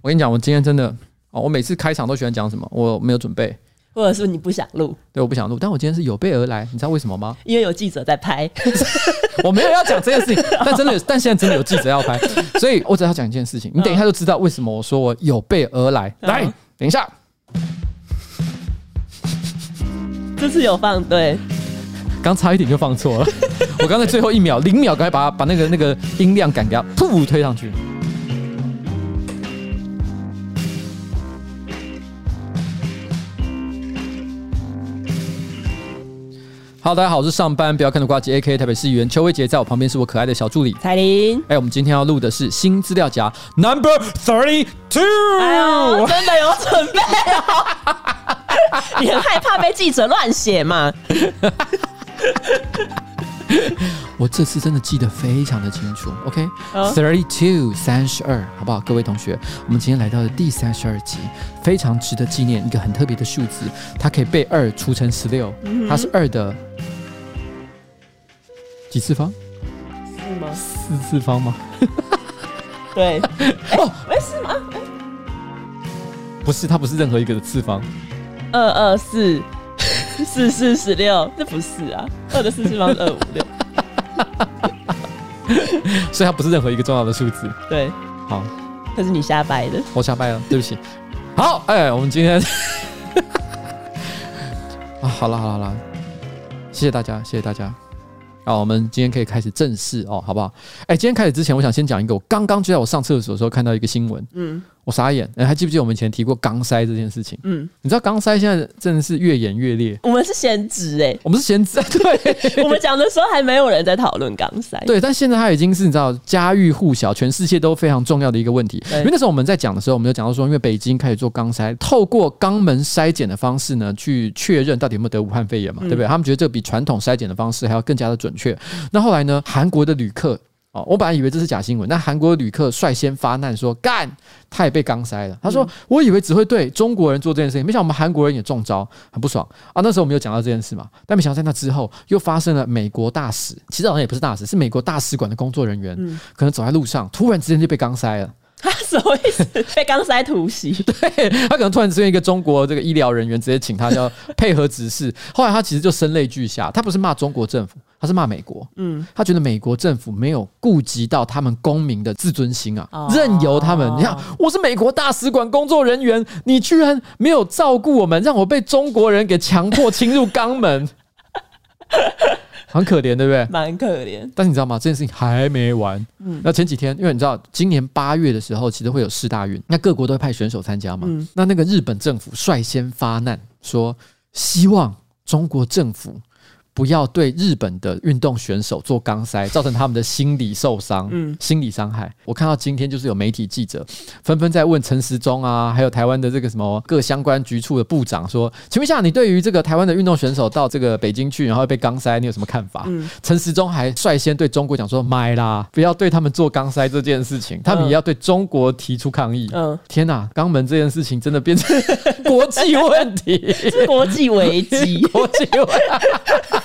我跟你讲，我今天真的哦，我每次开场都喜欢讲什么？我没有准备，或者是你不想录？对，我不想录。但我今天是有备而来，你知道为什么吗？因为有记者在拍。我没有要讲这件事情，但真的有，但现在真的有记者要拍，所以我只要讲一件事情。你等一下就知道为什么我说我有备而来。来，等一下，这次有放对，刚差一点就放错了。我刚才最后一秒，零秒，赶快把把那个那个音量赶掉，噗推上去。好，大家好，我是上班不要看的瓜机 A K 台北市议员邱威杰，在我旁边是我可爱的小助理彩玲。哎，我们今天要录的是新资料夹 Number Thirty Two。哎呦，真的有准备哦！你很害怕被记者乱写吗？我这次真的记得非常的清楚。OK，Thirty Two，三十二，好不好？各位同学，我们今天来到了第三十二集，非常值得纪念，一个很特别的数字，它可以被二除成十六，它是二的。几次方？四吗？四次方吗？对。哦，没事吗？不是，它不是任何一个的次方。二二四四四十六，这不是啊。二的四次方是二五六。所以它不是任何一个重要的数字。对。好。可是你瞎掰的。我瞎掰了，对不起。好，哎，我们今天 啊，好了好了好了，谢谢大家，谢谢大家。好，我们今天可以开始正式哦，好不好？哎，今天开始之前，我想先讲一个，我刚刚就在我上厕所的时候看到一个新闻，嗯。我傻眼，哎，还记不记得我们以前提过钢塞这件事情？嗯，你知道钢塞现在真的是越演越烈。我们是先知哎，我们是先知，对。我们讲的时候还没有人在讨论钢塞，对。但现在它已经是你知道家喻户晓，全世界都非常重要的一个问题。因为那时候我们在讲的时候，我们就讲到说，因为北京开始做钢塞，透过肛门筛检的方式呢，去确认到底有没有得武汉肺炎嘛，对不对？他们觉得这个比传统筛检的方式还要更加的准确。那后来呢，韩国的旅客。哦，我本来以为这是假新闻，那韩国旅客率先发难说干，他也被钢塞了。他说：“我以为只会对中国人做这件事情，没想到我们韩国人也中招，很不爽啊。”那时候我们有讲到这件事嘛，但没想到在那之后又发生了美国大使，其实好像也不是大使，是美国大使馆的工作人员，嗯、可能走在路上，突然之间就被钢塞了。他什么意思？被钢塞突袭？对，他可能突然之间一个中国这个医疗人员直接请他要配合指示，后来他其实就声泪俱下，他不是骂中国政府。他是骂美国，嗯，他觉得美国政府没有顾及到他们公民的自尊心啊，哦、任由他们。你看，我是美国大使馆工作人员，你居然没有照顾我们，让我被中国人给强迫侵入肛门，很可怜，对不对？蛮可怜。但是你知道吗？这件事情还没完。嗯，那前几天，因为你知道，今年八月的时候，其实会有世大运，那各国都会派选手参加嘛。嗯、那那个日本政府率先发难，说希望中国政府。不要对日本的运动选手做钢塞，造成他们的心理受伤，嗯，心理伤害。我看到今天就是有媒体记者纷纷在问陈时中啊，还有台湾的这个什么各相关局处的部长说，请问一下，你对于这个台湾的运动选手到这个北京去，然后被钢塞，你有什么看法？嗯，陈时中还率先对中国讲说，买啦，不要对他们做钢塞这件事情，他们也要对中国提出抗议。嗯，天哪，肛门这件事情真的变成 国际问题，是国际危机，国际。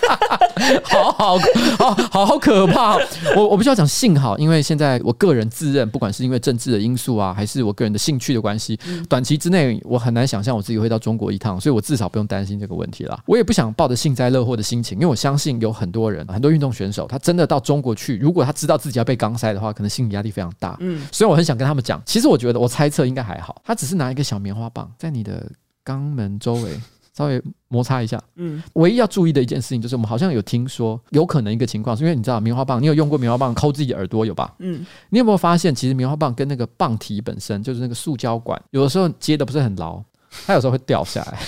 好好好好好可怕！我我必须要讲，幸好，因为现在我个人自认，不管是因为政治的因素啊，还是我个人的兴趣的关系，短期之内我很难想象我自己会到中国一趟，所以我至少不用担心这个问题了。我也不想抱着幸灾乐祸的心情，因为我相信有很多人，很多运动选手，他真的到中国去，如果他知道自己要被钢塞的话，可能心理压力非常大。嗯，所以我很想跟他们讲，其实我觉得，我猜测应该还好，他只是拿一个小棉花棒在你的肛门周围。稍微摩擦一下，嗯，唯一要注意的一件事情就是，我们好像有听说，有可能一个情况，是因为你知道棉花棒，你有用过棉花棒抠自己的耳朵有吧？嗯，你有没有发现，其实棉花棒跟那个棒体本身就是那个塑胶管，有的时候接的不是很牢，它有时候会掉下来，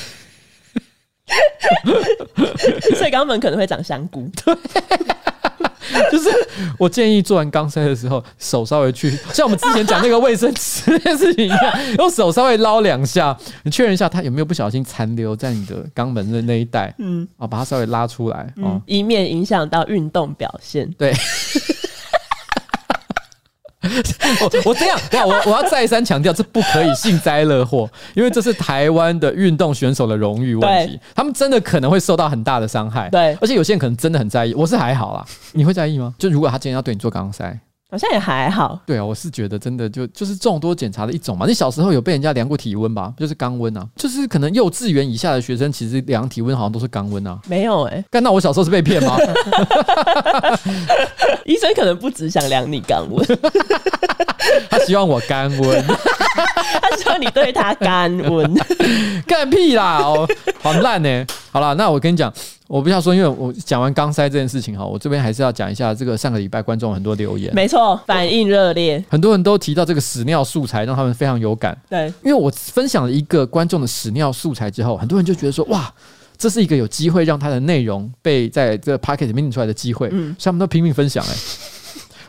所以肛门可能会长香菇。对。就是我建议做完肛塞的时候，手稍微去像我们之前讲那个卫生纸那件事情一样，用手稍微捞两下，你确认一下它有没有不小心残留在你的肛门的那一带，嗯，啊，把它稍微拉出来，以免影响到运动表现。对。我我这样，我我要再三强调，这不可以幸灾乐祸，因为这是台湾的运动选手的荣誉问题，他们真的可能会受到很大的伤害。对，而且有些人可能真的很在意，我是还好啦。你会在意吗？就如果他今天要对你做钢塞，好像也还好。对啊，我是觉得真的就就是众多检查的一种嘛。你小时候有被人家量过体温吧？就是肛温啊，就是可能幼稚园以下的学生其实量体温好像都是肛温啊。没有哎、欸，干，那我小时候是被骗吗？医生可能不只想量你肛温，他希望我干温，他希望你对他干温，干屁啦！哦，好烂呢。好了，那我跟你讲。我不要说，因为我讲完钢塞这件事情哈，我这边还是要讲一下这个上个礼拜观众很多留言，没错，反应热烈，很多人都提到这个屎尿素材，让他们非常有感。对，因为我分享了一个观众的屎尿素材之后，很多人就觉得说，哇，这是一个有机会让他的内容被在这个 p o c k e t 里面出来的机会，嗯，所以他们都拼命分享哎、欸。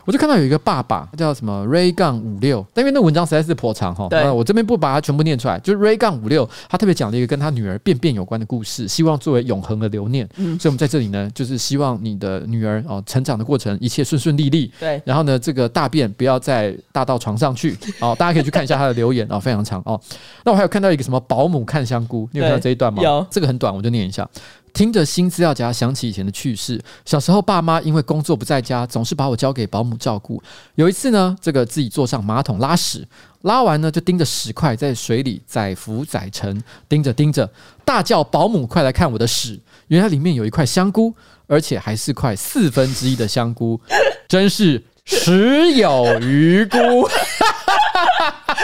我就看到有一个爸爸叫什么 Ray 杠五六，但因为那文章实在是颇长哈，对，我这边不把它全部念出来。就是 Ray 杠五六，他特别讲了一个跟他女儿便便有关的故事，希望作为永恒的留念。嗯，所以我们在这里呢，就是希望你的女儿哦，成长的过程一切顺顺利利。对，然后呢，这个大便不要再大到床上去 哦。大家可以去看一下他的留言哦，非常长哦。那我还有看到一个什么保姆看香菇，你有看到这一段吗？有，这个很短，我就念一下。听着新资料夹，想起以前的趣事。小时候，爸妈因为工作不在家，总是把我交给保姆照顾。有一次呢，这个自己坐上马桶拉屎，拉完呢就盯着屎块在水里载浮载沉，盯着盯着，大叫：“保姆，快来看我的屎！”原来里面有一块香菇，而且还是块四分之一的香菇，真是屎有余菇。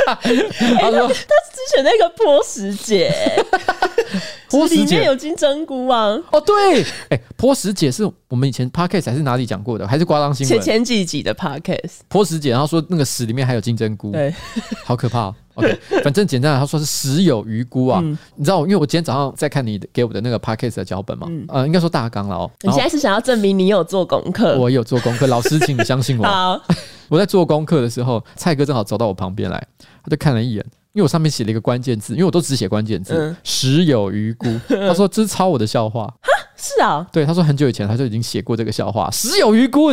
他说：“他之前那个波什姐。”里面有金针菇啊！哦，对，哎、欸，波什姐是我们以前 podcast 还是哪里讲过的？还是瓜当新闻？前前几集的 podcast，波石姐，然后说那个屎里面还有金针菇，对，好可怕哦。OK，反正简单来说是屎有余辜啊。嗯、你知道，因为我今天早上在看你给我的那个 podcast 的脚本嘛，嗯、呃，应该说大纲了哦。你现在是想要证明你有做功课？我有做功课，老师，请你相信我。好，我在做功课的时候，蔡哥正好走到我旁边来，他就看了一眼。因为我上面写了一个关键字，因为我都只写关键字，屎、嗯、有余辜。他说这是抄我的笑话，哈，是啊，对，他说很久以前他就已经写过这个笑话，屎有余辜。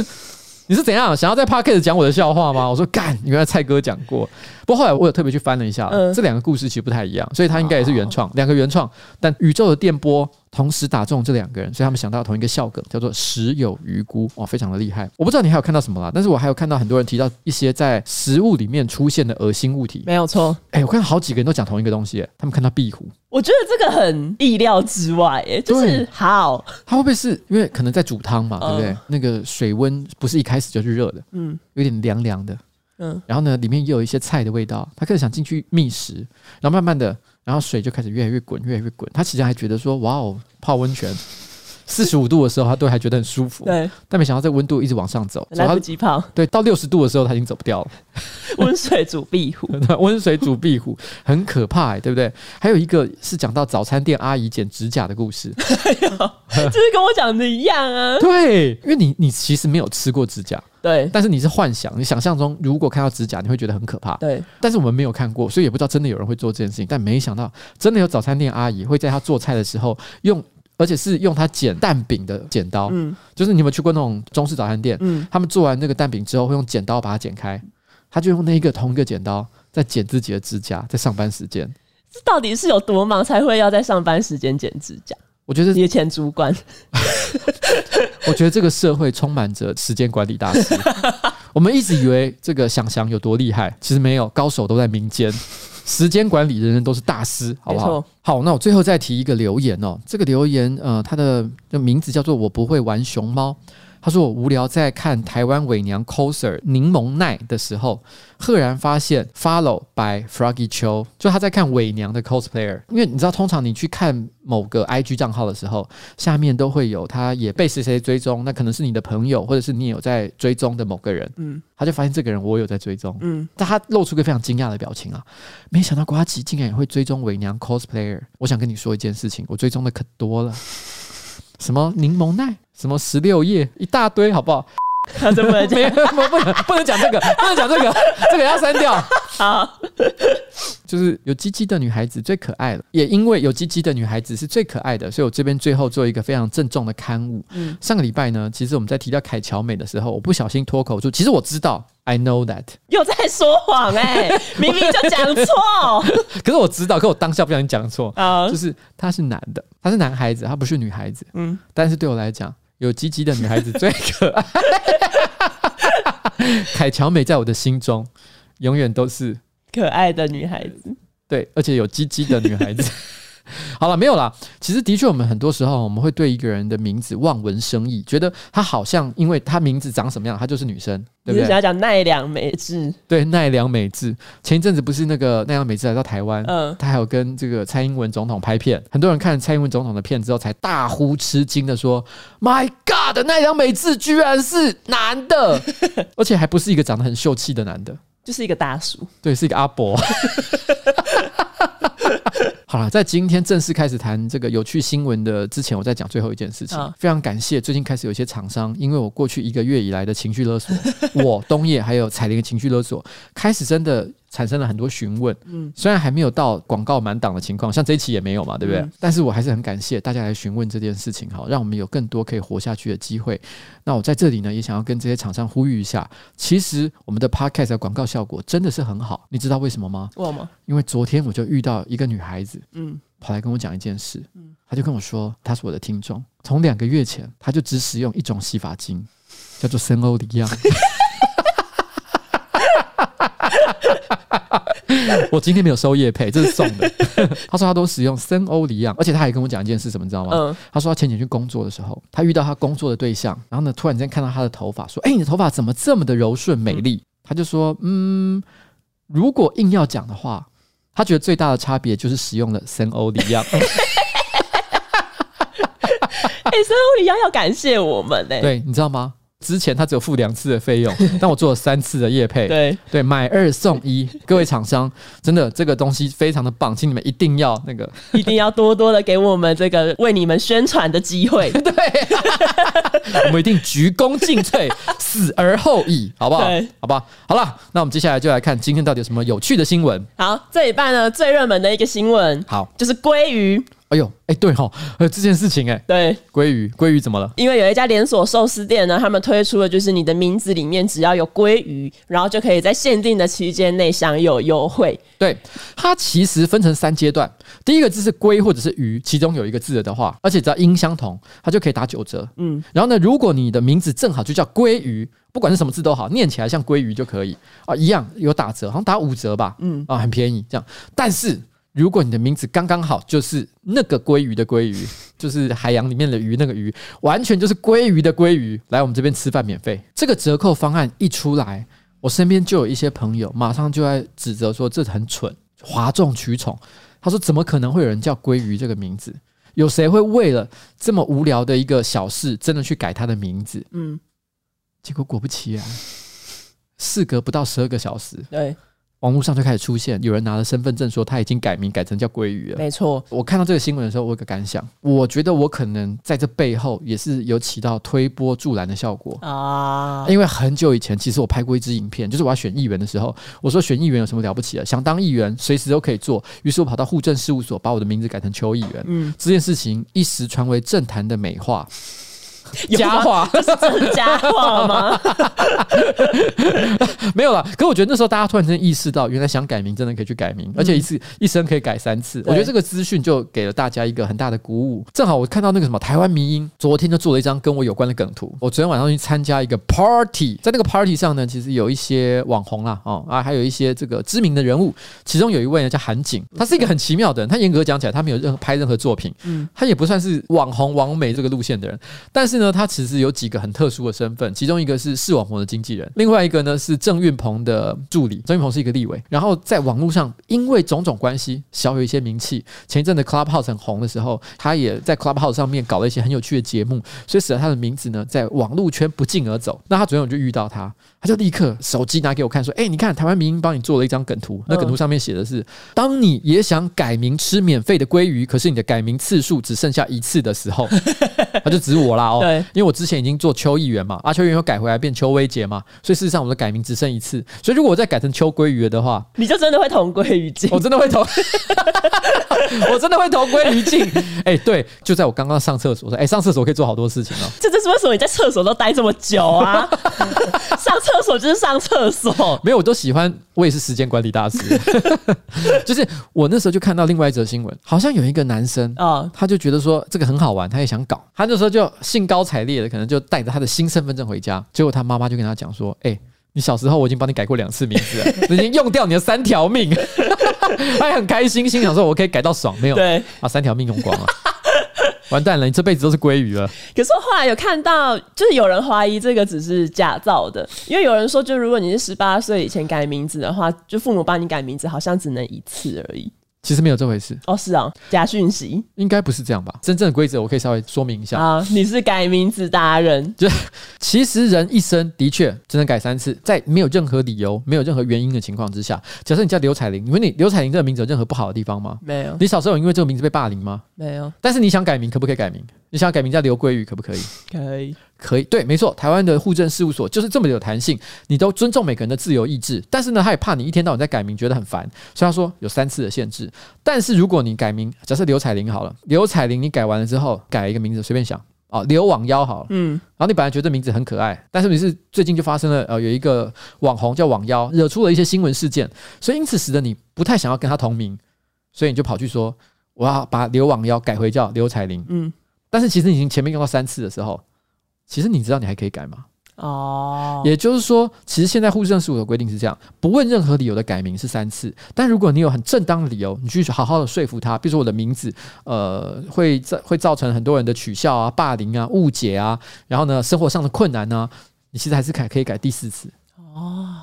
你是怎样想要在 Podcast 讲我的笑话吗？我说干，原来蔡哥讲过。不过后来我有特别去翻了一下，嗯、这两个故事其实不太一样，所以它应该也是原创，两个原创，但宇宙的电波。同时打中这两个人，所以他们想到同一个笑梗，叫做“食有余辜”，哇，非常的厉害。我不知道你还有看到什么啦，但是我还有看到很多人提到一些在食物里面出现的恶心物体。没有错，哎、欸，我看到好几个人都讲同一个东西，他们看到壁虎。我觉得这个很意料之外，哎，就是好，它会不会是因为可能在煮汤嘛，对不对？呃、那个水温不是一开始就是热的，嗯，有点凉凉的，嗯，然后呢，里面也有一些菜的味道，他开始想进去觅食，然后慢慢的。然后水就开始越来越滚，越来越滚。他其实还觉得说：“哇哦，泡温泉，四十五度的时候，他都还觉得很舒服。”对。但没想到这温度一直往上走，来不及泡。对，到六十度的时候，他已经走不掉了。温水煮壁虎，温水煮壁虎很可怕，欸，对不对？还有一个是讲到早餐店阿姨剪指甲的故事。哎呦，就是跟我讲的一样啊。对，因为你你其实没有吃过指甲。对，但是你是幻想，你想象中如果看到指甲，你会觉得很可怕。对，但是我们没有看过，所以也不知道真的有人会做这件事情。但没想到，真的有早餐店阿姨会在她做菜的时候用，而且是用她剪蛋饼的剪刀。嗯，就是你有没有去过那种中式早餐店？嗯，他们做完那个蛋饼之后，会用剪刀把它剪开，他就用那一个同一个剪刀在剪自己的指甲，在上班时间。这到底是有多忙才会要在上班时间剪指甲？我觉得你的前主管，我觉得这个社会充满着时间管理大师。我们一直以为这个想想有多厉害，其实没有，高手都在民间。时间管理人人都是大师，好不好？好，那我最后再提一个留言哦。这个留言，呃，它的名字叫做“我不会玩熊猫”。他说：“我无聊在看台湾伪娘 coser 柠檬奈的时候，赫然发现 follow by Froggy 秋，就他在看伪娘的 cosplayer。因为你知道，通常你去看某个 IG 账号的时候，下面都会有他也被谁谁追踪，那可能是你的朋友，或者是你有在追踪的某个人。嗯，他就发现这个人我有在追踪。嗯，但他露出个非常惊讶的表情啊，没想到瓜吉竟然也会追踪伪娘 cosplayer。我想跟你说一件事情，我追踪的可多了。”什么柠檬奈，什么石榴叶，一大堆，好不好？他怎么没不不能不能讲这个，不能讲这个，这个要删掉。好，就是有鸡鸡的女孩子最可爱了，也因为有鸡鸡的女孩子是最可爱的，所以我这边最后做一个非常郑重的刊物。嗯，上个礼拜呢，其实我们在提到凯乔美的时候，我不小心脱口出，其实我知道，I know that，又在说谎哎、欸，明明就讲错。可是我知道，可我当下不小心讲错啊，就是他是男的，他是男孩子，他不是女孩子。嗯，但是对我来讲。有鸡鸡的女孩子最可爱。凯乔美在我的心中永远都是可爱的女孩子，对，而且有鸡鸡的女孩子。好了，没有啦。其实的确，我们很多时候我们会对一个人的名字望文生义，觉得他好像因为他名字长什么样，他就是女生，对不对？你想要讲奈良美智，对，奈良美智。前一阵子不是那个奈良美智来到台湾，嗯，他还有跟这个蔡英文总统拍片，很多人看蔡英文总统的片之后，才大呼吃惊的说：“My God，奈良美智居然是男的，而且还不是一个长得很秀气的男的，就是一个大叔，对，是一个阿伯。”好了，在今天正式开始谈这个有趣新闻的之前，我再讲最后一件事情。非常感谢最近开始有些厂商，因为我过去一个月以来的情绪勒索，我东野还有彩玲的情绪勒索，开始真的。产生了很多询问，嗯，虽然还没有到广告满档的情况，像这一期也没有嘛，对不对？嗯、但是我还是很感谢大家来询问这件事情，好，让我们有更多可以活下去的机会。那我在这里呢，也想要跟这些厂商呼吁一下，其实我们的 Podcast 的广告效果真的是很好，你知道为什么吗？为什么？因为昨天我就遇到一个女孩子，嗯，跑来跟我讲一件事，嗯，她就跟我说，她是我的听众，从两个月前，她就只使用一种洗发精，叫做森欧黎漾。我今天没有收叶配，这是送的。他说他都使用森欧黎漾，而且他还跟我讲一件事，什么你知道吗？嗯、他说他前几天去工作的时候，他遇到他工作的对象，然后呢，突然间看到他的头发，说：“哎、欸，你的头发怎么这么的柔顺美丽？”嗯、他就说：“嗯，如果硬要讲的话，他觉得最大的差别就是使用了森欧黎漾。”哎，森欧黎漾要感谢我们呢、欸。对，你知道吗？之前他只有付两次的费用，但我做了三次的业配，对。对，买二送一，各位厂商，真的这个东西非常的棒，请你们一定要那个，一定要多多的给我们这个为你们宣传的机会，对，我们一定鞠躬尽瘁，死而后已，好不好？好吧，好了，那我们接下来就来看今天到底有什么有趣的新闻。好，这一半呢最热门的一个新闻，好，就是鲑鱼。哎呦，哎，对哈，呃，这件事情，哎，对，鲑鱼，鲑鱼怎么了？因为有一家连锁寿司店呢，他们推出了就是你的名字里面只要有鲑鱼，然后就可以在限定的期间内享有优惠。对，它其实分成三阶段，第一个字是鲑或者是鱼，其中有一个字的话，而且只要音相同，它就可以打九折。嗯，然后呢，如果你的名字正好就叫鲑鱼，不管是什么字都好，念起来像鲑鱼就可以啊，一样有打折，好像打五折吧。嗯，啊，很便宜这样，但是。如果你的名字刚刚好就是那个鲑鱼的鲑鱼，就是海洋里面的鱼那个鱼，完全就是鲑鱼的鲑鱼，来我们这边吃饭免费。这个折扣方案一出来，我身边就有一些朋友马上就在指责说这很蠢，哗众取宠。他说怎么可能会有人叫鲑鱼这个名字？有谁会为了这么无聊的一个小事真的去改他的名字？嗯，结果果不其然，事隔不到十二个小时，对。网络上就开始出现有人拿了身份证说他已经改名改成叫鲑鱼了。没错，我看到这个新闻的时候，我有个感想，我觉得我可能在这背后也是有起到推波助澜的效果啊。因为很久以前，其实我拍过一支影片，就是我要选议员的时候，我说选议员有什么了不起的？想当议员随时都可以做。于是我跑到户政事务所，把我的名字改成邱议员。嗯，这件事情一时传为政坛的美话。佳话，这是真的佳话吗？没有啦。可我觉得那时候大家突然间意识到，原来想改名真的可以去改名，而且一次一生可以改三次。我觉得这个资讯就给了大家一个很大的鼓舞。正好我看到那个什么台湾迷音，昨天就做了一张跟我有关的梗图。我昨天晚上去参加一个 party，在那个 party 上呢，其实有一些网红啦，哦啊，还有一些这个知名的人物。其中有一位呢叫韩景，他是一个很奇妙的人。他严格讲起来，他没有任何拍任何作品，嗯，他也不算是网红网美这个路线的人，但是。呢，他其实有几个很特殊的身份，其中一个是视网膜的经纪人，另外一个呢是郑运鹏的助理。郑运鹏是一个立委，然后在网络上因为种种关系，小有一些名气。前一阵的 Clubhouse 很红的时候，他也在 Clubhouse 上面搞了一些很有趣的节目，所以使得他的名字呢在网络圈不胫而走。那他昨天我就遇到他，他就立刻手机拿给我看，说：“哎，你看台湾迷因帮你做了一张梗图，那梗图上面写的是：当你也想改名吃免费的鲑鱼，可是你的改名次数只剩下一次的时候，他就指我啦哦。”因为我之前已经做邱议员嘛，阿，邱议员又改回来变邱威杰嘛，所以事实上我的改名只剩一次。所以如果我再改成邱鲑鱼的话，你就真的会同归于尽。我真的会同，我真的会同归于尽。哎、欸，对，就在我刚刚上厕所说，哎、欸，上厕所可以做好多事情哦。这这是为什么你在厕所都待这么久啊？上厕所就是上厕所，没有，我都喜欢。我也是时间管理大师，就是我那时候就看到另外一则新闻，好像有一个男生啊，他就觉得说这个很好玩，他也想搞，他那时候就兴高采烈的，可能就带着他的新身份证回家，结果他妈妈就跟他讲说：“哎，你小时候我已经帮你改过两次名字了，已经用掉你的三条命，他也很开心，心想说我可以改到爽，没有？对，啊，三条命用光了。完蛋了，你这辈子都是鲑鱼了。可是后来有看到，就是有人怀疑这个只是假造的，因为有人说，就如果你是十八岁以前改名字的话，就父母帮你改名字，好像只能一次而已。其实没有这回事哦，是啊，假讯息应该不是这样吧？真正的规则我可以稍微说明一下啊。你是改名字达人，就其实人一生的确只能改三次，在没有任何理由、没有任何原因的情况之下。假设你叫刘彩玲，你问你刘彩玲这个名字有任何不好的地方吗？没有。你小时候有因为这个名字被霸凌吗？没有。但是你想改名，可不可以改名？你想改名叫刘桂宇，可不可以？可以。可以，对，没错，台湾的户政事务所就是这么有弹性，你都尊重每个人的自由意志，但是呢，他也怕你一天到晚在改名，觉得很烦，所以他说有三次的限制。但是如果你改名，假设刘彩玲好了，刘彩玲你改完了之后，改一个名字，随便想哦，刘网妖好了，嗯，然后你本来觉得名字很可爱，但是你是最近就发生了呃，有一个网红叫网妖，惹出了一些新闻事件，所以因此使得你不太想要跟他同名，所以你就跑去说我要把刘网妖改回叫刘彩玲，嗯，但是其实你已经前面用到三次的时候。其实你知道你还可以改吗？哦，也就是说，其实现在户政事务所的规定是这样：不问任何理由的改名是三次，但如果你有很正当的理由，你去好好的说服他，比如说我的名字，呃，会造会造成很多人的取笑啊、霸凌啊、误解啊，然后呢，生活上的困难呢、啊，你其实还是改可以改第四次。哦，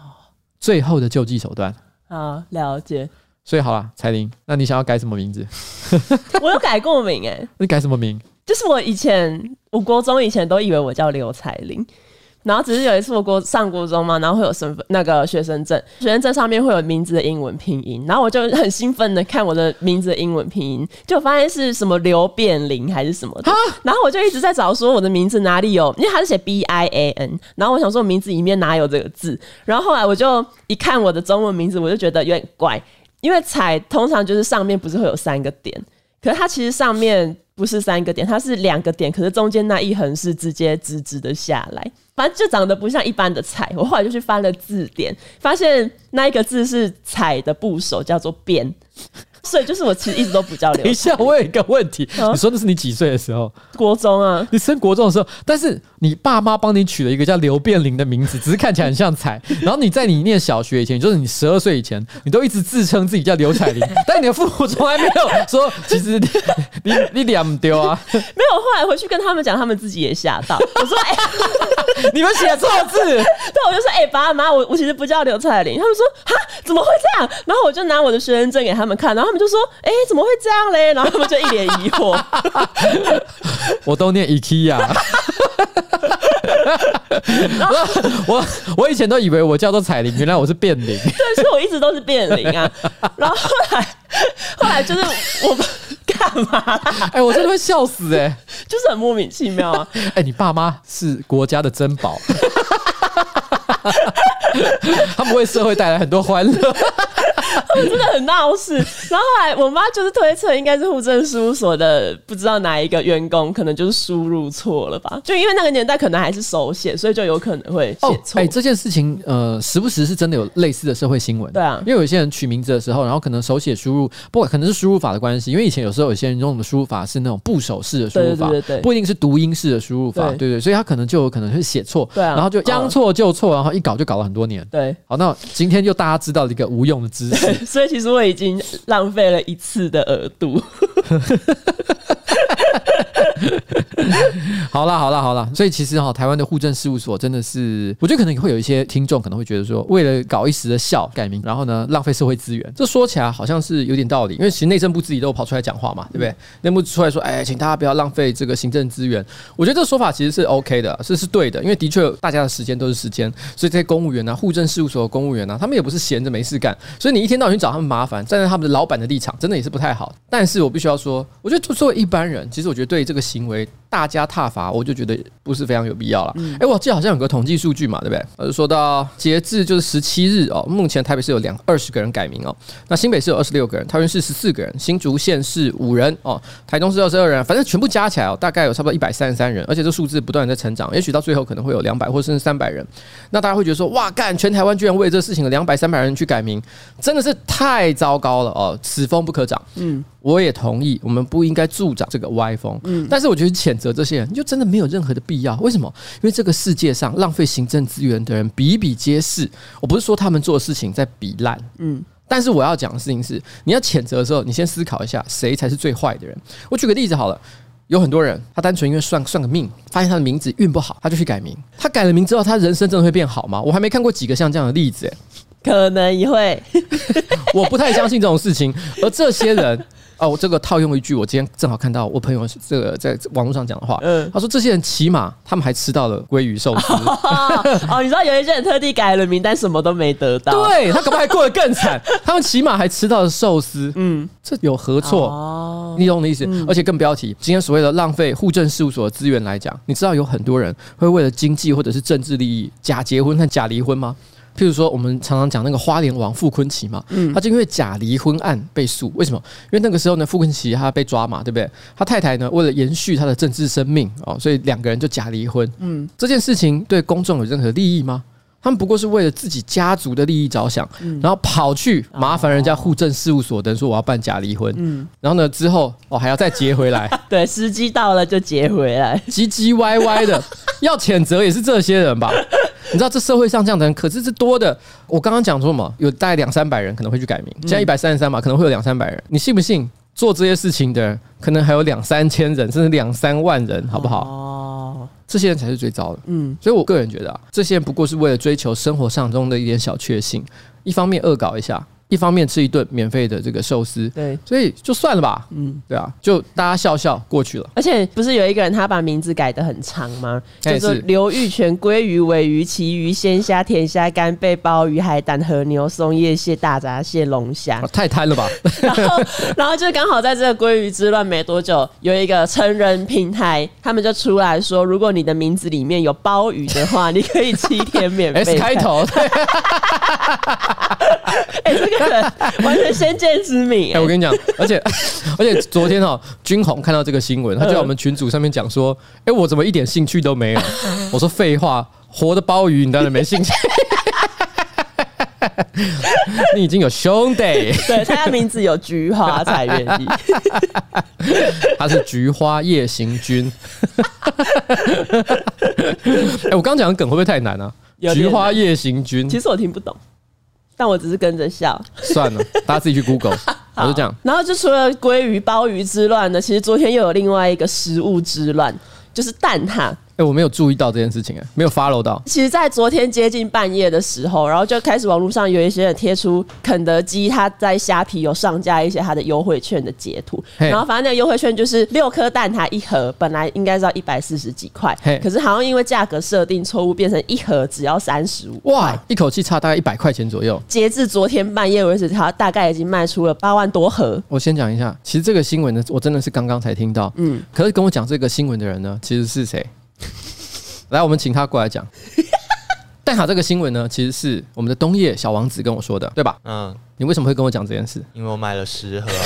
最后的救济手段。啊，了解。所以好了，彩玲，那你想要改什么名字？我有改过名哎、欸。你改什么名？就是我以前，我国中以前都以为我叫刘彩玲，然后只是有一次我国上国中嘛，然后会有身份那个学生证，学生证上面会有名字的英文拼音，然后我就很兴奋的看我的名字的英文拼音，就发现是什么刘变玲还是什么的，然后我就一直在找说我的名字哪里有，因为他是写 B I A N，然后我想说我名字里面哪有这个字，然后后来我就一看我的中文名字，我就觉得有点怪，因为彩通常就是上面不是会有三个点，可是它其实上面。不是三个点，它是两个点，可是中间那一横是直接直直的下来，反正就长得不像一般的彩。我后来就去翻了字典，发现那一个字是彩的部首，叫做变。所以就是我其实一直都不叫刘。等一下，我有一个问题，你说的是你几岁的时候？国中啊，你升国中的时候，但是你爸妈帮你取了一个叫刘变玲的名字，只是看起来很像彩。然后你在你念小学以前，就是你十二岁以前，你都一直自称自己叫刘彩玲，但你的父母从来没有说，其实你 你你两不丢啊？没有，后来回去跟他们讲，他们自己也吓到。我说：“哎、欸，你们写错字。”对，我就说：“哎、欸，爸妈，我我其实不叫刘彩玲。”他们说：“哈，怎么会这样？”然后我就拿我的学生证给他们看，然后他们就说：“哎、欸，怎么会这样嘞？” 然后他们就一脸疑惑。我都念 IKEA。然后我我以前都以为我叫做彩玲，原来我是变玲。对，所以我一直都是变玲啊。然后后来后来就是我干嘛啦？哎、欸，我真的会笑死哎、欸，就是很莫名其妙啊。哎、欸，你爸妈是国家的珍宝，他们为社会带来很多欢乐。他们真的很闹事，然后后来我妈就是推测，应该是户政事务所的不知道哪一个员工，可能就是输入错了吧？就因为那个年代可能还是手写，所以就有可能会写错。哎、哦欸，这件事情呃，时不时是真的有类似的社会新闻。对啊，因为有些人取名字的时候，然后可能手写输入，不过可能是输入法的关系，因为以前有时候有些人用的输入法是那种部首式的输入法，不一定是读音式的输入法，对对，对对，所以他可能就有可能会写错，对啊，然后就将错就错，然后一搞就搞了很多年。对，好，那今天就大家知道了一个无用的知识。所以其实我已经浪费了一次的额度。好啦好啦好啦，所以其实哈，台湾的户政事务所真的是，我觉得可能会有一些听众可能会觉得说，为了搞一时的笑改名，然后呢浪费社会资源。这说起来好像是有点道理，因为其实内政部自己都有跑出来讲话嘛，对不对？内部出来说，哎，请大家不要浪费这个行政资源。我觉得这个说法其实是 OK 的，是是对的，因为的确大家的时间都是时间，所以这些公务员啊，户政事务所的公务员啊，他们也不是闲着没事干，所以你一天到晚去找他们麻烦，站在他们的老板的立场，真的也是不太好。但是我必须要说，我觉得作为一般人，其实我觉得对这个行为。大家踏伐，我就觉得不是非常有必要了。哎，我记得好像有个统计数据嘛，对不对？呃，说到截至就是十七日哦，目前台北市有两二十个人改名哦，那新北市有二十六个人，桃园市十四个人，新竹县市五人哦，台东市二十二人，反正全部加起来哦，大概有差不多一百三十三人，而且这数字不断在成长，也许到最后可能会有两百或甚至三百人。那大家会觉得说，哇，干，全台湾居然为这事情的两百三百人去改名，真的是太糟糕了哦，此风不可长。嗯，我也同意，我们不应该助长这个歪风。嗯，但是我觉得潜谴责这些人，你就真的没有任何的必要。为什么？因为这个世界上浪费行政资源的人比比皆是。我不是说他们做的事情在比烂，嗯，但是我要讲的事情是，你要谴责的时候，你先思考一下，谁才是最坏的人。我举个例子好了。有很多人，他单纯因为算算个命，发现他的名字运不好，他就去改名。他改了名之后，他人生真的会变好吗？我还没看过几个像这样的例子，欸，可能也会，我不太相信这种事情。而这些人。哦，我这个套用一句，我今天正好看到我朋友这个在网络上讲的话，嗯，他说这些人起码他们还吃到了鲑鱼寿司。哦，你知道有一些人特地改了名，但什么都没得到。对，他可能还过得更惨，他们起码还吃到了寿司。嗯，这有何错？哦，你懂我的意思？而且更不要提今天所谓的浪费户政事务所的资源来讲，你知道有很多人会为了经济或者是政治利益假结婚和假离婚吗？譬如说，我们常常讲那个花莲王傅坤奇嘛，嗯，他就因为假离婚案被诉，为什么？因为那个时候呢，傅坤奇他被抓嘛，对不对？他太太呢，为了延续他的政治生命哦，所以两个人就假离婚。嗯，这件事情对公众有任何利益吗？他们不过是为了自己家族的利益着想，然后跑去麻烦人家户政事务所，等于说我要办假离婚。嗯，然后呢，之后哦还要再结回来，对，时机到了就结回来，唧唧歪歪的，要谴责也是这些人吧？你知道这社会上这样的人可是是多的。我刚刚讲说嘛，有大概两三百人可能会去改名，现在一百三十三嘛，可能会有两三百人。你信不信做这些事情的人可能还有两三千人，甚至两三万人，好不好？哦，这些人才是最糟的。嗯，所以我个人觉得啊，这些人不过是为了追求生活上中的一点小确幸，一方面恶搞一下。一方面吃一顿免费的这个寿司，对，所以就算了吧，嗯，对啊，就大家笑笑过去了。而且不是有一个人他把名字改得很长吗？叫做刘玉泉，鲑鱼、尾鱼、旗鱼、鲜虾、甜虾、干贝、鲍鱼、海胆、和牛、松叶蟹、大闸蟹、龙虾，太贪了吧？然后，然后就刚好在这个鲑鱼之乱没多久，有一个成人平台，他们就出来说，如果你的名字里面有鲍鱼的话，你可以七天免费。S 开头，哎、欸，这个。完全先见之明。哎，我跟你讲，而且 而且昨天哦，君宏看到这个新闻，他就在我们群组上面讲说：“哎，我怎么一点兴趣都没有？” 我说：“废话，活的鲍鱼你当然没兴趣。你已经有兄弟，对，他的名字有菊花才愿意。他是菊花夜行军。哎，我刚讲的梗会不会太难啊？菊花夜行军，其实我听不懂。但我只是跟着笑，算了，大家自己去 Google。我就这样，然后就除了鲑鱼、鲍鱼之乱呢，其实昨天又有另外一个食物之乱，就是蛋挞。哎、欸，我没有注意到这件事情，哎，没有 follow 到。其实，在昨天接近半夜的时候，然后就开始网络上有一些人贴出肯德基他在虾皮有上架一些他的优惠券的截图，然后反正那个优惠券就是六颗蛋挞一盒，本来应该是要一百四十几块，可是好像因为价格设定错误，变成一盒只要三十五。哇，一口气差大概一百块钱左右。截至昨天半夜为止，它大概已经卖出了八万多盒。我先讲一下，其实这个新闻呢，我真的是刚刚才听到。嗯，可是跟我讲这个新闻的人呢，其实是谁？来，我们请他过来讲。蛋挞这个新闻呢，其实是我们的冬叶小王子跟我说的，对吧？嗯。你为什么会跟我讲这件事？因为我买了十盒。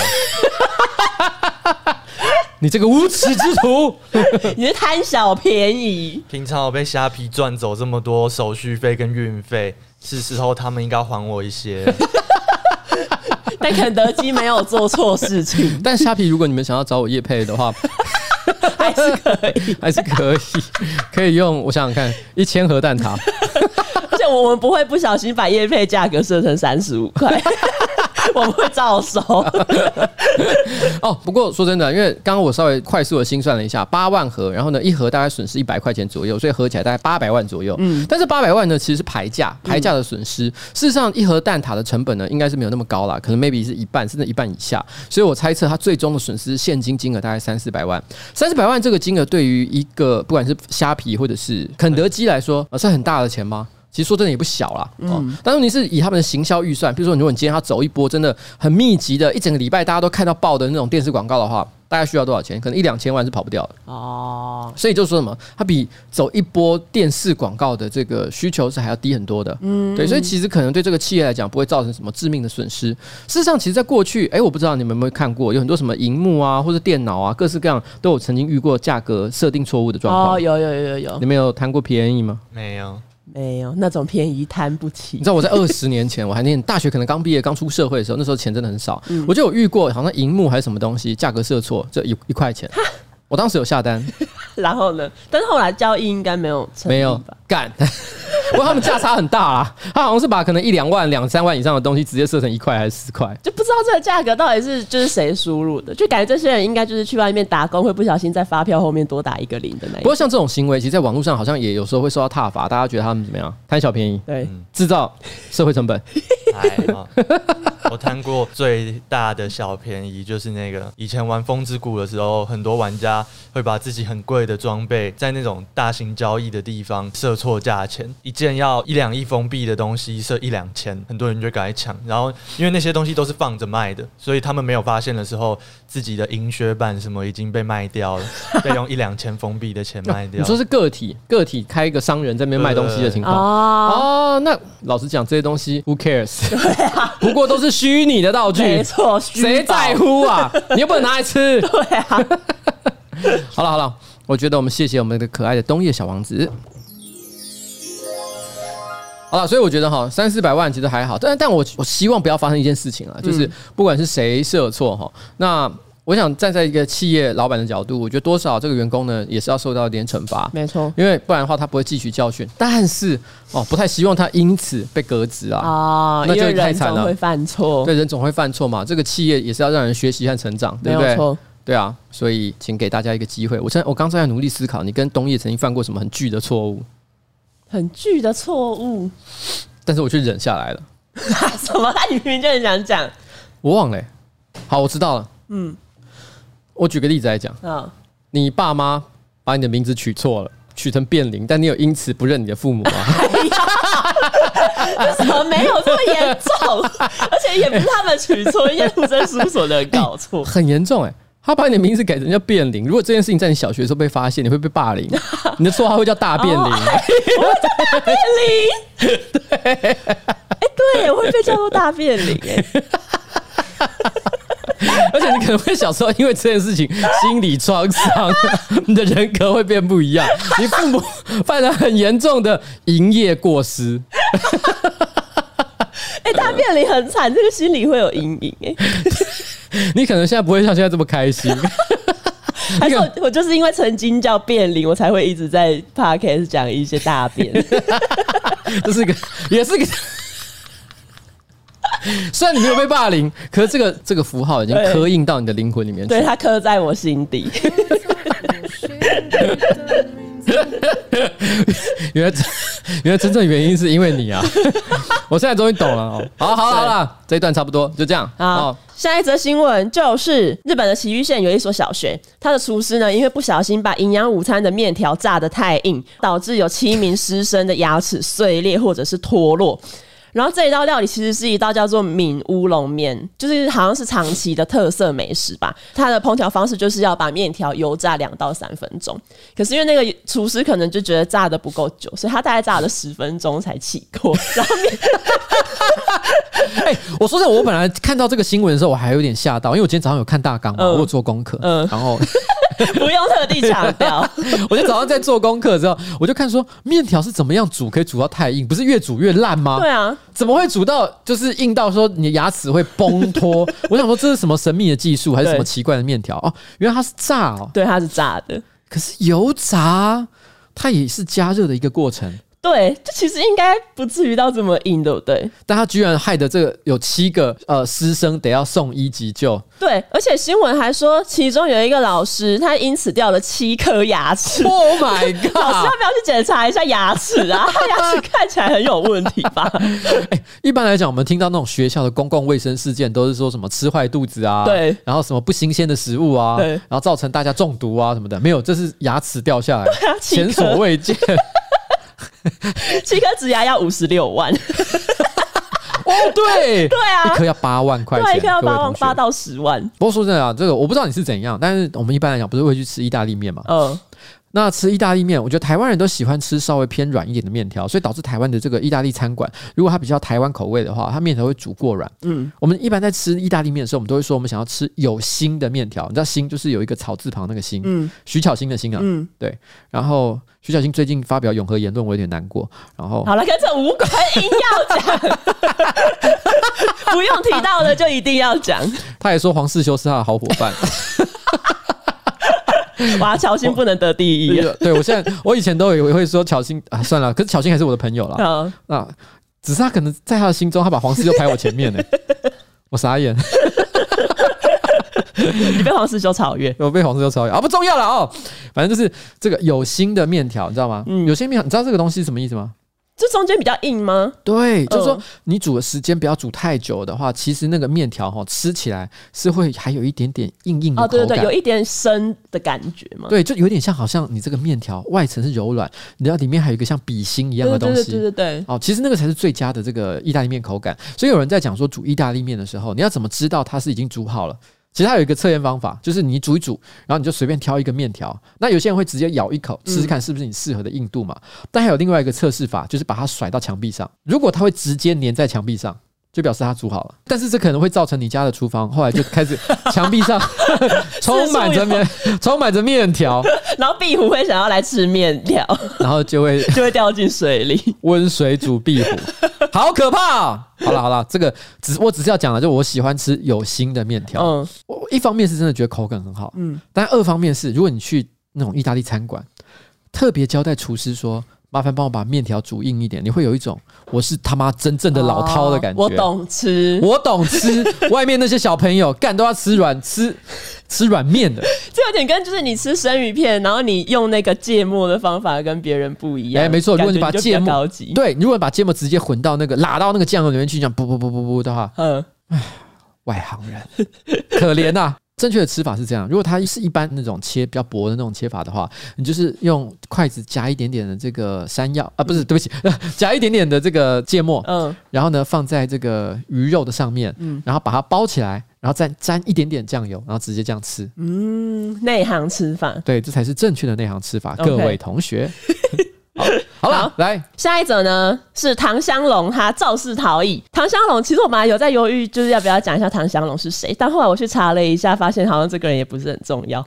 你这个无耻之徒！你是贪小便宜。平常我被虾皮赚走这么多手续费跟运费，是时候他们应该还我一些。但肯德基没有做错事情。但虾皮，如果你们想要找我叶配的话。还是可以，还是可以，可以用。我想想看，一千盒蛋挞，而且我们不会不小心把叶配价格设成三十五块。我们会照收 哦。不过说真的，因为刚刚我稍微快速的心算了一下，八万盒，然后呢，一盒大概损失一百块钱左右，所以合起来大概八百万左右。嗯，但是八百万呢，其实是牌价，牌价的损失。事实上，一盒蛋挞的成本呢，应该是没有那么高啦，可能 maybe 是一半，甚至一半以下。所以我猜测，它最终的损失现金金额大概三四百万。三四百万这个金额，对于一个不管是虾皮或者是肯德基来说，是很大的钱吗？其实说真的也不小啦，嗯，但问题是以他们的行销预算，比如说如果你今天要走一波真的很密集的，一整个礼拜大家都看到爆的那种电视广告的话，大概需要多少钱？可能一两千万是跑不掉的哦。所以就说什么，它比走一波电视广告的这个需求是还要低很多的，嗯，对。所以其实可能对这个企业来讲不会造成什么致命的损失。事实上，其实，在过去，哎，我不知道你们有没有看过，有很多什么荧幕啊或者电脑啊，各式各样都有曾经遇过价格设定错误的状况。哦，有有有有有。你们有谈过便宜吗？没有。没有那种便宜贪不起。你知道我在二十年前，我还念大学，可能刚毕业、刚出社会的时候，那时候钱真的很少。嗯、我就有遇过，好像荧幕还是什么东西，价格设错，就一一块钱。我当时有下单，然后呢？但是后来交易应该没有成没有干。不过他们价差很大啦，他好像是把可能一两万、两三万以上的东西直接设成一块还是十块，就不知道这个价格到底是就是谁输入的，就感觉这些人应该就是去外面打工会不小心在发票后面多打一个零的那一。不过像这种行为，其实在网络上好像也有时候会受到挞伐，大家觉得他们怎么样？贪小便宜，对，制造社会成本。我贪过最大的小便宜，就是那个以前玩风之谷的时候，很多玩家会把自己很贵的装备在那种大型交易的地方设错价钱，一件要一两亿封闭的东西设一两千，很多人就赶来抢。然后因为那些东西都是放着卖的，所以他们没有发现的时候，自己的银靴版什么已经被卖掉了，被用一两千封闭的钱卖掉。你说是个体个体开一个商人在那边卖东西的情况哦，那老实讲，这些东西 who cares？对啊，不过都是虚拟的道具，没错，谁在乎啊？你又不能拿来吃。对啊，好了好了，我觉得我们谢谢我们的可爱的冬夜小王子。好了，所以我觉得哈，三四百万其实还好，但但我我希望不要发生一件事情啊，就是不管是谁设错哈，那。我想站在一个企业老板的角度，我觉得多少这个员工呢也是要受到一点惩罚，没错，因为不然的话他不会汲取教训。但是哦，不太希望他因此被革职啊啊，那就太惨了。人总会犯错，对，人总会犯错嘛。这个企业也是要让人学习和成长，对不对？对啊，所以请给大家一个机会。我现在我刚才在努力思考，你跟东野曾经犯过什么很巨的错误？很巨的错误，但是我却忍下来了。什么？他明明就很想讲，我忘了、欸。好，我知道了。嗯。我举个例子来讲，嗯，你爸妈把你的名字取错了，取成变灵，但你有因此不认你的父母吗？为什么没有这么严重？而且也不是他们取错，因为户政事务所的人搞错，很严重哎。他把你的名字改成叫变灵，如果这件事情在你小学的时候被发现，你会被霸凌，你的绰号会叫大变灵，大变灵，对，哎，对，我会被叫做大变灵，哎。而且你可能会小时候因为这件事情心理创伤，你的人格会变不一样。你父母犯了很严重的营业过失，哎，大便里很惨，这个心里会有阴影哎。你可能现在不会像现在这么开心，还是我我就是因为曾经叫变灵，我才会一直在 podcast 讲一些大便。这是个，也是个。虽然你没有被霸凌，可是这个这个符号已经刻印到你的灵魂里面去。对，它刻在我心底。原来，原来真正原因是因为你啊！我现在终于懂了哦。好，好，好了，这一段差不多就这样。好，下一则新闻就是日本的崎玉县有一所小学，他的厨师呢，因为不小心把营养午餐的面条炸得太硬，导致有七名师生的牙齿碎裂或者是脱落。然后这一道料理其实是一道叫做闽乌龙面，就是好像是长崎的特色美食吧。它的烹调方式就是要把面条油炸两到三分钟，可是因为那个厨师可能就觉得炸的不够久，所以他大概炸了十分钟才起锅。然后面 哎，我说实在，我本来看到这个新闻的时候，我还有点吓到，因为我今天早上有看大纲嘛，嗯、我有做功课，嗯，然后 不用特地强调，我就早上在做功课之后，我就看说面条是怎么样煮可以煮到太硬，不是越煮越烂吗？对啊。怎么会煮到就是硬到说你的牙齿会崩脱？我想说这是什么神秘的技术，还是什么奇怪的面条？哦，原来它是炸哦，对，它是炸的。可是油炸它也是加热的一个过程。对，这其实应该不至于到这么硬，对不对？但他居然害得这个有七个呃师生得要送医急救。对，而且新闻还说，其中有一个老师他因此掉了七颗牙齿。Oh my god！老师要不要去检查一下牙齿啊？他牙齿看起来很有问题吧？欸，一般来讲，我们听到那种学校的公共卫生事件，都是说什么吃坏肚子啊，对，然后什么不新鲜的食物啊，对，然后造成大家中毒啊什么的。没有，这是牙齿掉下来，前所未见。七颗植牙要五十六万，哦，对，对啊，一颗要八万块钱，一颗要八万八到十万。不过说真的啊，这个我不知道你是怎样，但是我们一般来讲不是会去吃意大利面嘛？嗯。那吃意大利面，我觉得台湾人都喜欢吃稍微偏软一点的面条，所以导致台湾的这个意大利餐馆，如果它比较台湾口味的话，它面条会煮过软。嗯，我们一般在吃意大利面的时候，我们都会说我们想要吃有心的面条。你知道“心”就是有一个草字旁那个“心”，嗯，徐巧芯的“心”啊，嗯，对。然后徐小新最近发表永和言论，我有点难过。然后好了，跟这无关，硬要讲，不用提到的就一定要讲。他也说黄世修是他的好伙伴。哇，乔欣不能得第一。对，我现在我以前都以为会说乔欣啊，算了，可是乔欣还是我的朋友了啊。只是他可能在他的心中，他把黄世修排我前面呢，我傻眼。你被黄世修超越，我被黄世修超越啊，不重要了哦。反正就是这个有心的面条，你知道吗？嗯，有心面条，你知道这个东西是什么意思吗？这中间比较硬吗？对，就是说你煮的时间不要煮太久的话，其实那个面条哈吃起来是会还有一点点硬硬的对对对，有一点生的感觉嘛。对，就有点像好像你这个面条外层是柔软，你知道里面还有一个像笔芯一样的东西。对对对对。哦，其实那个才是最佳的这个意大利面口感。所以有人在讲说煮意大利面的时候，你要怎么知道它是已经煮好了？其实它有一个测验方法，就是你煮一煮，然后你就随便挑一个面条。那有些人会直接咬一口，试试看是不是你适合的硬度嘛。嗯、但还有另外一个测试法，就是把它甩到墙壁上。如果它会直接粘在墙壁上，就表示它煮好了。但是这可能会造成你家的厨房后来就开始 墙壁上 充满着面，充满着面条，然后壁虎会想要来吃面条，然后就会就会掉进水里。温水煮壁虎，好可怕、哦！好了好了，这个只我只是要讲了，就我喜欢吃有心的面条。嗯，我一方面是真的觉得口感很好，嗯，但二方面是如果你去那种意大利餐馆，特别交代厨师说，麻烦帮我把面条煮硬一点，你会有一种我是他妈真正的老饕的感觉。我懂吃，我懂吃，外面那些小朋友干都要吃软吃。吃软面的，这有点跟就是你吃生鱼片，然后你用那个芥末的方法跟别人不一样。哎，没错，如果你把芥末，对，如果你把芥末直接混到那个拉到那个酱油里面去，讲不不不不不的话，嗯，唉，外行人，可怜呐。正确的吃法是这样：如果它是一般那种切比较薄的那种切法的话，你就是用筷子夹一点点的这个山药啊，不是，对不起，夹一点点的这个芥末，嗯，然后呢放在这个鱼肉的上面，嗯，然后把它包起来，然后再沾一点点酱油，然后直接这样吃。嗯，内行吃法，对，这才是正确的内行吃法。各位同学。好，好了，好来下一则呢是唐香龙，他肇事逃逸。唐香龙其实我们还有在犹豫，就是要不要讲一下唐香龙是谁，但后来我去查了一下，发现好像这个人也不是很重要。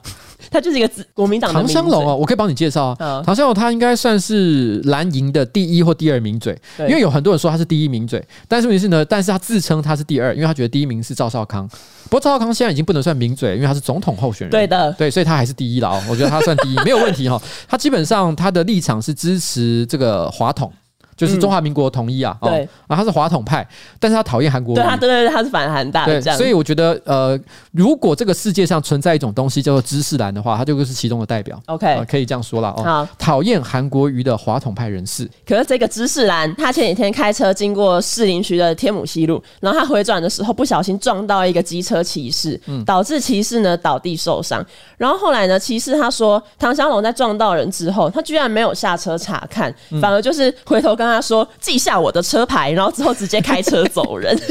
他就是一个国民党的唐香龙哦，我可以帮你介绍啊。嗯、唐香龙他应该算是蓝营的第一或第二名嘴，因为有很多人说他是第一名嘴，但是问题是呢，但是他自称他是第二，因为他觉得第一名是赵少康。不过赵少康现在已经不能算名嘴，因为他是总统候选人。对的，对，所以他还是第一了哦。我觉得他算第一没有问题哈。他基本上他的立场是支持这个华统。就是中华民国统一啊，对，然后他是华统派，但是他讨厌韩国瑜，对他对对对，他是反韩大，对，所以我觉得呃，如果这个世界上存在一种东西叫做知识蓝的话，他就是其中的代表，OK，可以这样说了哦。好，讨厌韩国瑜的华统派人士，可是这个知识蓝，他前几天开车经过士林区的天母西路，然后他回转的时候不小心撞到一个机车骑士，导致骑士呢倒地受伤，然后后来呢，骑士他说唐湘龙在撞到人之后，他居然没有下车查看，反而就是回头跟。跟他说记下我的车牌，然后之后直接开车走人。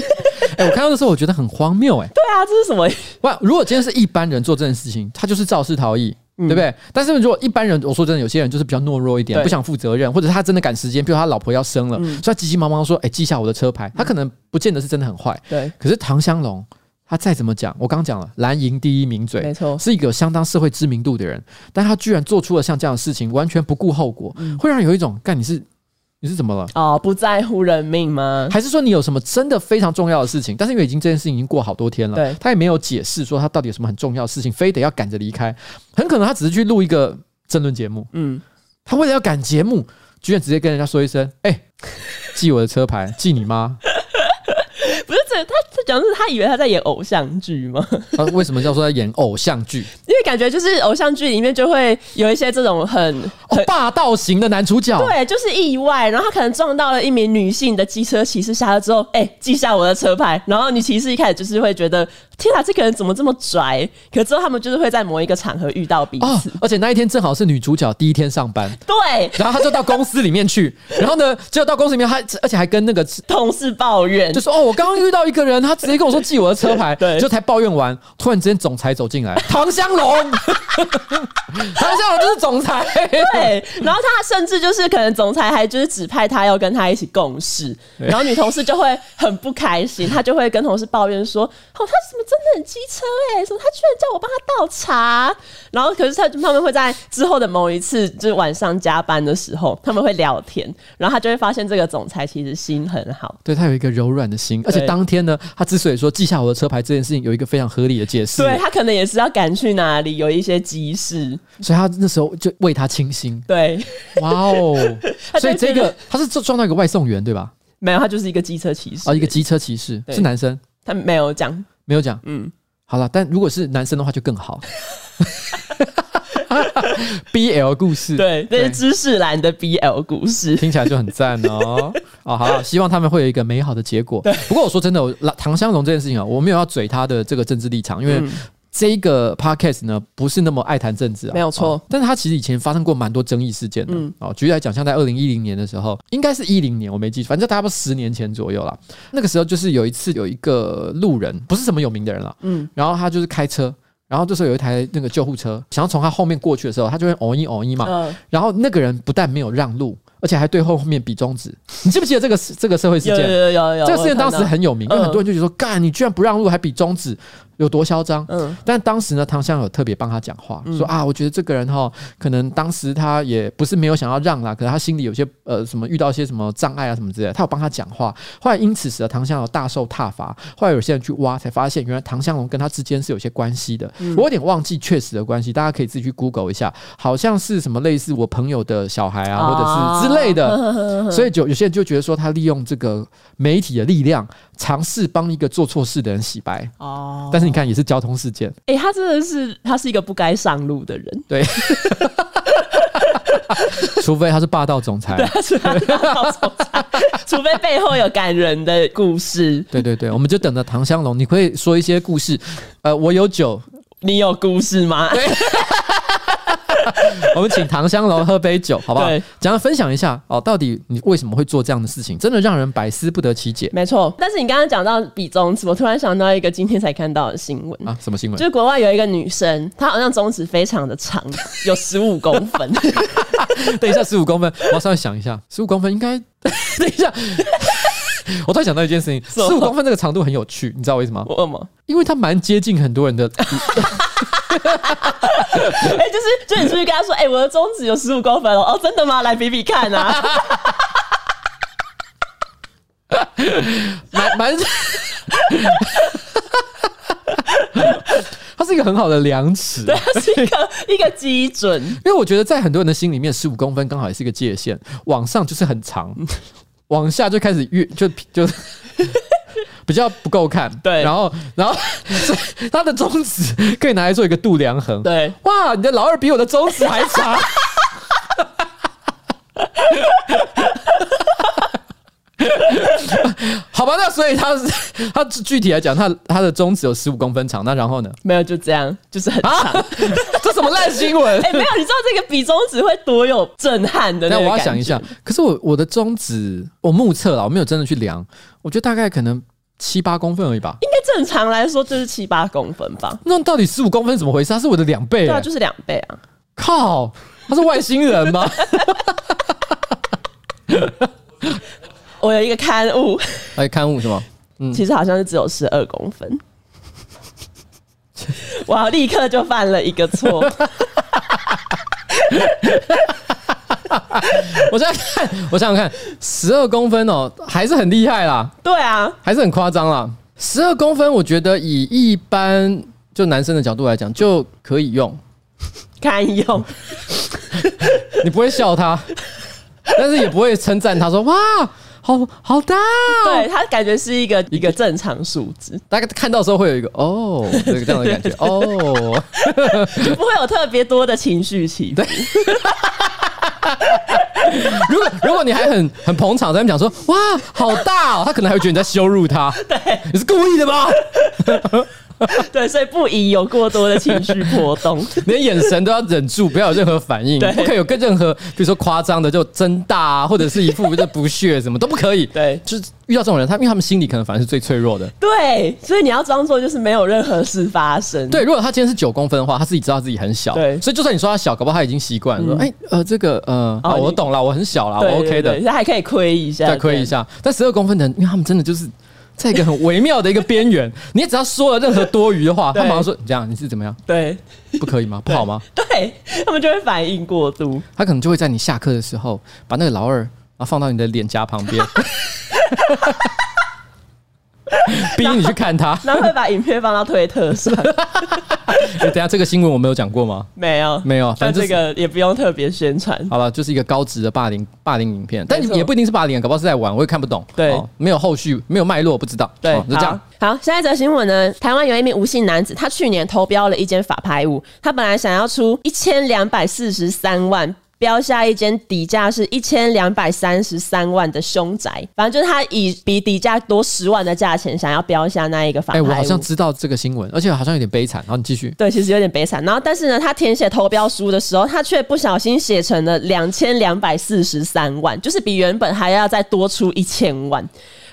哎、欸，我看到的时候我觉得很荒谬，哎，对啊，这是什么？哇，如果今天是一般人做这件事情，他就是肇事逃逸，嗯、对不对？但是如果一般人，我说真的，有些人就是比较懦弱一点，不想负责任，或者他真的赶时间，比如他老婆要生了，嗯、所以他急急忙忙说：“哎、欸，记下我的车牌。”他可能不见得是真的很坏，对。可是唐香龙，他再怎么讲，我刚刚讲了，蓝营第一名嘴，没错，是一个相当社会知名度的人，但他居然做出了像这样的事情，完全不顾后果，嗯、会让人有一种干你是。你是怎么了？哦，不在乎人命吗？还是说你有什么真的非常重要的事情？但是因为已经这件事情已经过好多天了，对，他也没有解释说他到底有什么很重要的事情，非得要赶着离开。很可能他只是去录一个争论节目，嗯，他为了要赶节目，居然直接跟人家说一声：“哎、欸，记我的车牌，记你妈。”讲的是他以为他在演偶像剧吗？他为什么叫做在演偶像剧？因为感觉就是偶像剧里面就会有一些这种很，霸道型的男主角，对，就是意外，然后他可能撞到了一名女性的机车骑士，下车之后，哎、欸，记下我的车牌，然后女骑士一开始就是会觉得，天哪，这个人怎么这么拽？可之后他们就是会在某一个场合遇到彼此，哦、而且那一天正好是女主角第一天上班，对，然后他就到公司里面去，然后呢，就到公司里面，他而且还跟那个同事抱怨，就说，哦，我刚刚遇到一个人，他直接跟我说记我的车牌，对，就才抱怨完，突然之间总裁走进来，唐香龙。唐香龙就是总裁，对，然后他甚至就是可能总裁还就是指派他要跟他一起共事，然后女同事就会很不开心，她就会跟同事抱怨说：“哦，他怎么真的很机车哎，什么他居然叫我帮他倒茶。”然后可是他他们会在之后的某一次就是晚上加班的时候，他们会聊天，然后他就会发现这个总裁其实心很好，对，他有一个柔软的心，而且当天呢，他之所以说记下我的车牌这件事情，有一个非常合理的解释，对，他可能也是要赶去哪里有一些急事，所以他那时候就为他倾心。对，哇哦！所以这个他是撞到一个外送员对吧？没有，他就是一个机车骑士。哦，一个机车骑士是男生，他没有讲，没有讲。嗯，好了，但如果是男生的话就更好。BL 故事，对，那是知识栏的 BL 故事，听起来就很赞哦。哦，好，希望他们会有一个美好的结果。不过我说真的，我唐香龙这件事情啊，我没有要嘴他的这个政治立场，因为这一个 podcast 呢不是那么爱谈政治啊，没有错。但是他其实以前发生过蛮多争议事件的。哦，举例来讲，像在二零一零年的时候，应该是一零年，我没记，反正差不多十年前左右啦。那个时候就是有一次有一个路人，不是什么有名的人了，嗯，然后他就是开车。然后这时候有一台那个救护车想要从他后面过去的时候，他就会哦一哦一嘛。然后那个人不但没有让路，而且还对后面比中指。你记不记得这个这个社会事件？有有有有。这个事件当时很有名，因为很多人就觉得说：“干，你居然不让路还比中指。”有多嚣张？嗯，但当时呢，唐湘有特别帮他讲话，嗯、说啊，我觉得这个人哈，可能当时他也不是没有想要让啦，可是他心里有些呃什么遇到一些什么障碍啊什么之类的，他有帮他讲话。后来因此使得唐湘龙大受挞伐。后来有些人去挖，才发现原来唐湘龙跟他之间是有些关系的。嗯、我有点忘记确实的关系，大家可以自己去 Google 一下，好像是什么类似我朋友的小孩啊，或者是之类的。哦、所以就有些人就觉得说，他利用这个媒体的力量，尝试帮一个做错事的人洗白。哦，但是你看，也是交通。事件，哎、欸，他真的是，他是一个不该上路的人，对，除非他是霸道总裁，对，他是霸道总裁，除非背后有感人的故事，对对对，我们就等着唐香龙，你可以说一些故事，呃，我有酒，你有故事吗？对 我们请唐香楼喝杯酒，好不好？对，讲来分享一下哦，到底你为什么会做这样的事情？真的让人百思不得其解。没错，但是你刚刚讲到比中指，我突然想到一个今天才看到的新闻啊，什么新闻？就是国外有一个女生，她好像中指非常的长，有十五公分。等一下，十五公分，我要稍微想一下，十五公分应该……等一下，我突然想到一件事情，十五公分这个长度很有趣，你知道为什么？为什么？因为它蛮接近很多人的。哎、欸，就是，就你出去跟他说，哎、欸，我的中指有十五公分哦，哦，真的吗？来比比看啊！蛮蛮，它是一个很好的量尺，对，它是一个 一个基准。因为我觉得在很多人的心里面，十五公分刚好也是一个界限，往上就是很长，往下就开始越就就。比较不够看，对，然后，然后，他的中指可以拿来做一个度量衡，对，哇，你的老二比我的中指还长，好吧，那所以他是他具体来讲，他他的中指有十五公分长，那然后呢？没有，就这样，就是很长，啊、这什么烂新闻？哎、欸，没有，你知道这个比中指会多有震撼的那？那我要想一下，可是我我的中指，我目测了，我没有真的去量，我觉得大概可能。七八公分而已吧，应该正常来说就是七八公分吧。那到底十五公分怎么回事？他是我的两倍，欸，对啊，就是两倍啊！靠，他是外星人吗？我有一个刊物，哎，刊物是吗？嗯，其实好像是只有十二公分。我立刻就犯了一个错。我现在看，我想想看，十二公分哦，还是很厉害啦。对啊，还是很夸张啦。十二公分，我觉得以一般就男生的角度来讲，就可以用，堪用。你不会笑他，但是也不会称赞他说哇，好好大哦。对，他感觉是一个一个正常数值，大概看到的时候会有一个哦，这个这样的感觉哦，就不会有特别多的情绪起伏。对 如果如果你还很很捧场，在那边讲说哇好大哦，他可能还会觉得你在羞辱他。对，你是故意的吗？对，所以不宜有过多的情绪波动，连眼神都要忍住，不要有任何反应，不可以有跟任何，比如说夸张的就睁大啊，或者是一副就不屑，什么都不可以。对，就是遇到这种人，他因为他们心里可能反而是最脆弱的。对，所以你要装作就是没有任何事发生。对，如果他今天是九公分的话，他自己知道自己很小，对，所以就算你说他小，搞不好他已经习惯了。说，哎，呃，这个，呃，啊，我懂了，我很小了，我 OK 的，他还可以亏一下，再亏一下。但十二公分的人，因为他们真的就是。在一个很微妙的一个边缘，你只要说了任何多余的话，他马上说你：“这样你是怎么样？对，不可以吗？不好吗？” 对，他们就会反应过度，他可能就会在你下课的时候把那个老二啊放到你的脸颊旁边，逼你去看他，然后会把影片放到推特上。等下这个新闻我没有讲过吗？没有，没有，反正这个也不用特别宣传。好了，就是一个高值的霸凌霸凌影片，但也不一定是霸凌，搞不好是在玩，我也看不懂。对，没有后续，没有脉络，不知道。对，就这样。好，下一则新闻呢，台湾有一名吴姓男子，他去年投标了一间法拍屋，他本来想要出一千两百四十三万。标下一间底价是一千两百三十三万的凶宅，反正就是他以比底价多十万的价钱想要标下那一个房。哎、欸，我好像知道这个新闻，而且好像有点悲惨。然后你继续。对，其实有点悲惨。然后，但是呢，他填写投标书的时候，他却不小心写成了两千两百四十三万，就是比原本还要再多出一千万。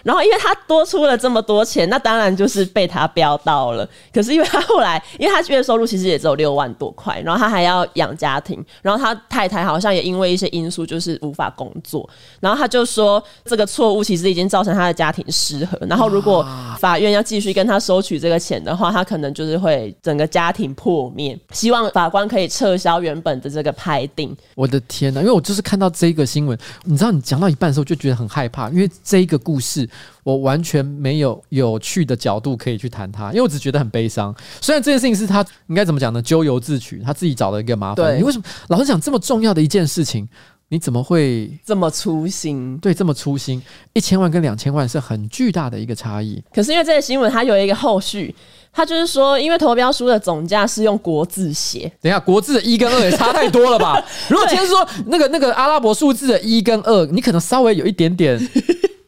然后，因为他多出了这么多钱，那当然就是被他标到了。可是，因为他后来，因为他月收入其实也只有六万多块，然后他还要养家庭，然后他太太好像也因为一些因素就是无法工作，然后他就说这个错误其实已经造成他的家庭失和。然后，如果法院要继续跟他收取这个钱的话，他可能就是会整个家庭破灭。希望法官可以撤销原本的这个裁定。我的天呐！因为我就是看到这个新闻，你知道，你讲到一半的时候就觉得很害怕，因为这一个故事。我完全没有有趣的角度可以去谈他，因为我只觉得很悲伤。虽然这件事情是他应该怎么讲呢？咎由自取，他自己找了一个麻烦。你为什么老是讲这么重要的一件事情，你怎么会这么粗心？对，这么粗心，一千万跟两千万是很巨大的一个差异。可是因为这个新闻它有一个后续，它就是说，因为投标书的总价是用国字写，等一下国字的一跟二也差太多了吧？如果今天说那个那个阿拉伯数字的一跟二，你可能稍微有一点点。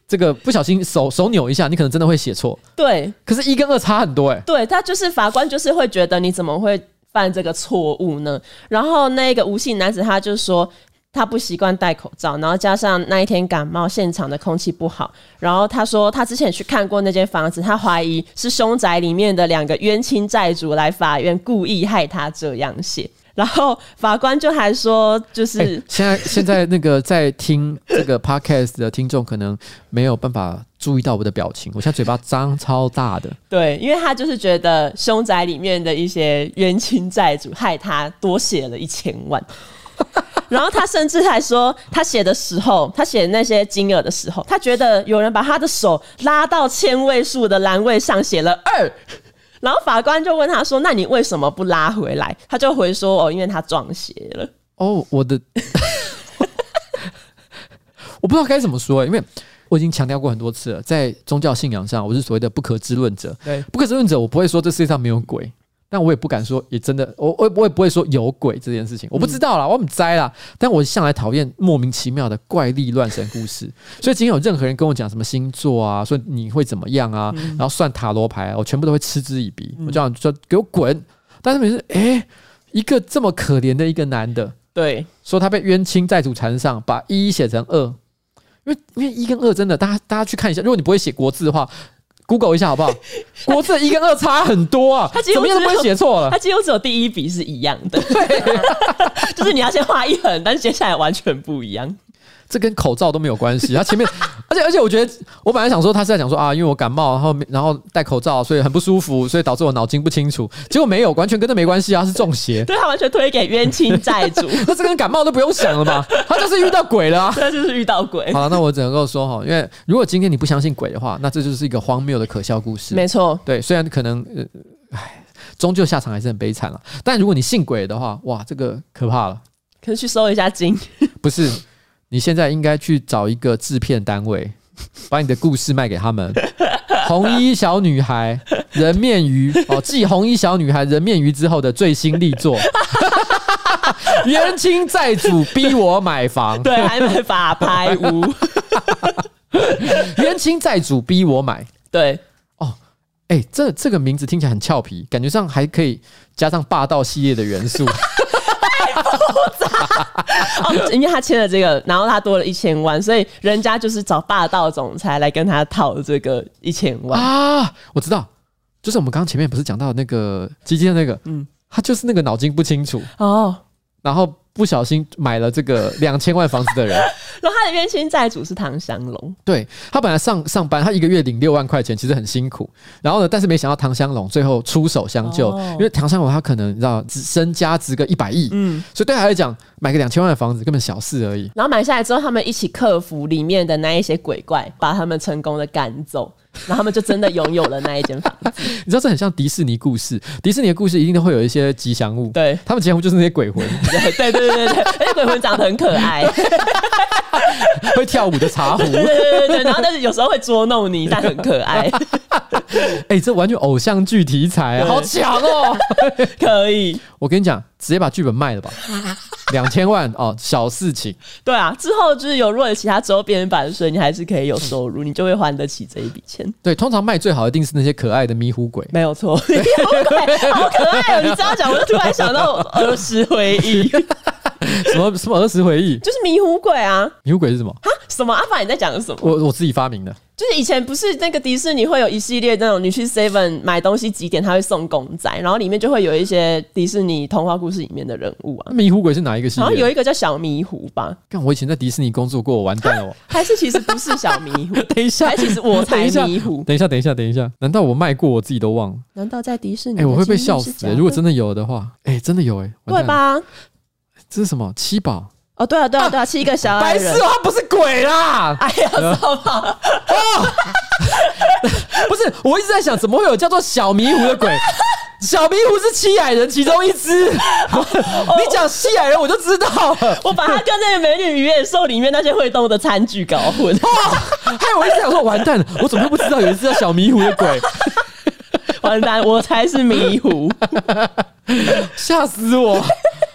这个不小心手手扭一下，你可能真的会写错。对，可是一跟二差很多哎、欸。对，他就是法官，就是会觉得你怎么会犯这个错误呢？然后那个无姓男子他就说他不习惯戴口罩，然后加上那一天感冒，现场的空气不好。然后他说他之前去看过那间房子，他怀疑是凶宅里面的两个冤亲债主来法院故意害他这样写。然后法官就还说，就是、欸、现在现在那个在听这个 podcast 的听众可能没有办法注意到我的表情，我现在嘴巴张超大的。对，因为他就是觉得凶宅里面的一些冤亲债主害他多写了一千万，然后他甚至还说，他写的时候，他写那些金额的时候，他觉得有人把他的手拉到千位数的栏位上写了二。然后法官就问他说：“那你为什么不拉回来？”他就回说：“哦，因为他撞邪了。”哦，我的，我不知道该怎么说，因为我已经强调过很多次了，在宗教信仰上，我是所谓的不可知论者。对，不可知论者，我不会说这世界上没有鬼。但我也不敢说，也真的，我我我也不会说有鬼这件事情，我不知道啦，我很栽啦。但我向来讨厌莫名其妙的怪力乱神故事，所以今天有任何人跟我讲什么星座啊，说你会怎么样啊，然后算塔罗牌，我全部都会嗤之以鼻。我就想说给我滚！但是每次，哎，一个这么可怜的一个男的，对，说他被冤亲债主缠上，把一写成二，因为因为一跟二真的，大家大家去看一下，如果你不会写国字的话。Google 一下好不好？国字一跟二差很多啊，他怎么样都不会写错了。他几乎只有第一笔是一样的，对，就是你要先画一横，但是接下来完全不一样。这跟口罩都没有关系，他前面，而且而且我觉得，我本来想说他是在讲说啊，因为我感冒，然后然后戴口罩，所以很不舒服，所以导致我脑筋不清楚。结果没有，完全跟他没关系啊，是中邪。对，他完全推给冤亲债主，那这跟感冒都不用想了吧？他就是遇到鬼了啊，他就是遇到鬼。好了，那我只能够说哈，因为如果今天你不相信鬼的话，那这就是一个荒谬的可笑故事。没错，对，虽然可能呃，唉，终究下场还是很悲惨了。但如果你信鬼的话，哇，这个可怕了。可是去收一下经，不是。你现在应该去找一个制片单位，把你的故事卖给他们。红衣小女孩人面鱼哦，继红衣小女孩人面鱼之后的最新力作，冤亲债主逼我买房，对，还买法拍屋。冤亲债主逼我买，对，哦，哎、欸，这这个名字听起来很俏皮，感觉上还可以加上霸道系列的元素。复杂 哦，因为他签了这个，然后他多了一千万，所以人家就是找霸道总裁来跟他讨这个一千万啊！我知道，就是我们刚刚前面不是讲到那个基金的那个，嗯，他就是那个脑筋不清楚哦，然后。不小心买了这个 两千万房子的人，然后他的冤亲债主是唐香龙。对，他本来上上班，他一个月领六万块钱，其实很辛苦。然后呢，但是没想到唐香龙最后出手相救，因为唐香龙他可能你知道身家值个一百亿，嗯，所以对他来讲，买个两千万的房子根本小事而已。然后买下来之后，他们一起克服里面的那一些鬼怪，把他们成功的赶走。然后他们就真的拥有了那一间房子。你知道这很像迪士尼故事，迪士尼的故事一定都会有一些吉祥物。对，他们吉祥物就是那些鬼魂。对对对对对，而且鬼魂长得很可爱，会跳舞的茶壶。对对对对，然后但是有时候会捉弄你，但很可爱。哎、欸，这完全偶像剧题材啊，好强哦！可以，我跟你讲，直接把剧本卖了吧，两千万哦，小事情。对啊，之后就是有如果有其他周边版税，你还是可以有收入，你就会还得起这一笔钱。对，通常卖最好一定是那些可爱的迷糊鬼，没有错，迷糊鬼好可爱哦！你这样讲，我就突然想到儿时回忆。什么什么儿时回忆？就是迷糊鬼啊！迷糊鬼是什么？哈？什么？阿法你在讲的什么？我我自己发明的。就是以前不是那个迪士尼会有一系列那种你去 Seven 买东西几点他会送公仔，然后里面就会有一些迪士尼童话故事里面的人物啊。迷糊鬼是哪一个系列？好像有一个叫小迷糊吧。看我以前在迪士尼工作过，我完蛋了。还是其实不是小迷糊？等一下，还其实我才迷糊。等一下，等一下，等一下，难道我卖过我自己都忘了？难道在迪士尼？哎、欸，我会被笑死、欸！如果真的有的话，哎、欸，真的有哎、欸，对吧？这是什么？七宝。哦，对啊，对啊，对啊，七个小矮人，白痴哦，他不是鬼啦！哎呀，什么？哦，不是，我一直在想，怎么会有叫做小迷糊的鬼？小迷糊是七矮人其中一只。哦、你讲七矮人，我就知道了。我把他跟那个美女与野兽里面那些会动的餐具搞混。哦，还有我一直想说，完蛋了，我怎么会不知道有一只叫小迷糊的鬼？完蛋，我才是迷糊，吓死我！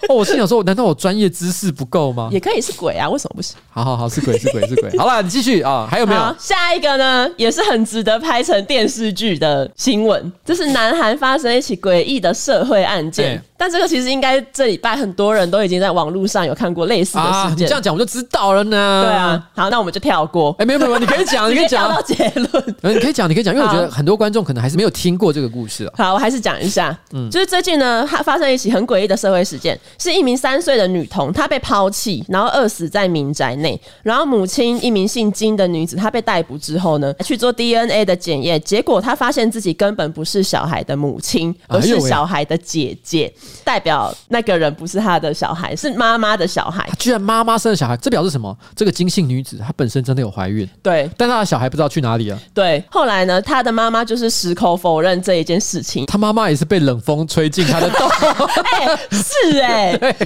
哦，我心想说，难道我专业知识不够吗？也可以是鬼啊，为什么不行？好好好，是鬼是鬼是鬼。好了，你继续啊，还有没有？下一个呢，也是很值得拍成电视剧的新闻，这是南韩发生一起诡异的社会案件。欸、但这个其实应该这礼拜很多人都已经在网络上有看过类似的事件。啊、你这样讲我就知道了呢。对啊，好，那我们就跳过。哎、欸，没有没有，你可以讲，你可以讲到结论。你可以讲，你可以讲，因为我觉得很多观众可能还是没有听过这个故事啊。好，我还是讲一下。嗯，就是最近呢，它发生一起很诡异的社会事件，是一名三岁。岁的女童，她被抛弃，然后饿死在民宅内。然后母亲一名姓金的女子，她被逮捕之后呢，去做 DNA 的检验，结果她发现自己根本不是小孩的母亲，而是小孩的姐姐，代表那个人不是他的小孩，是妈妈的小孩。居然妈妈生的小孩，这表示什么？这个金姓女子她本身真的有怀孕，对，但她的小孩不知道去哪里了。对，后来呢，她的妈妈就是矢口否认这一件事情。她妈妈也是被冷风吹进她的洞，哎、欸，是哎、欸。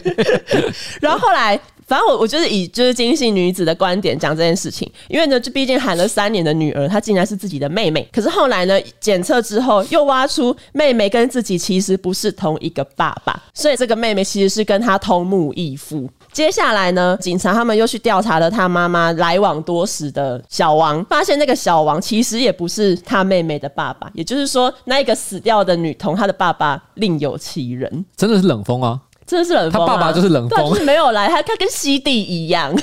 然后后来，反正我我就是以就是金姓女子的观点讲这件事情，因为呢，就毕竟喊了三年的女儿，她竟然是自己的妹妹。可是后来呢，检测之后又挖出妹妹跟自己其实不是同一个爸爸，所以这个妹妹其实是跟她同母异父。接下来呢，警察他们又去调查了她妈妈来往多时的小王，发现那个小王其实也不是她妹妹的爸爸，也就是说，那个死掉的女童她的爸爸另有其人。真的是冷风啊！真的是冷风，他爸爸就是冷风，就是没有来，他他跟西帝一样。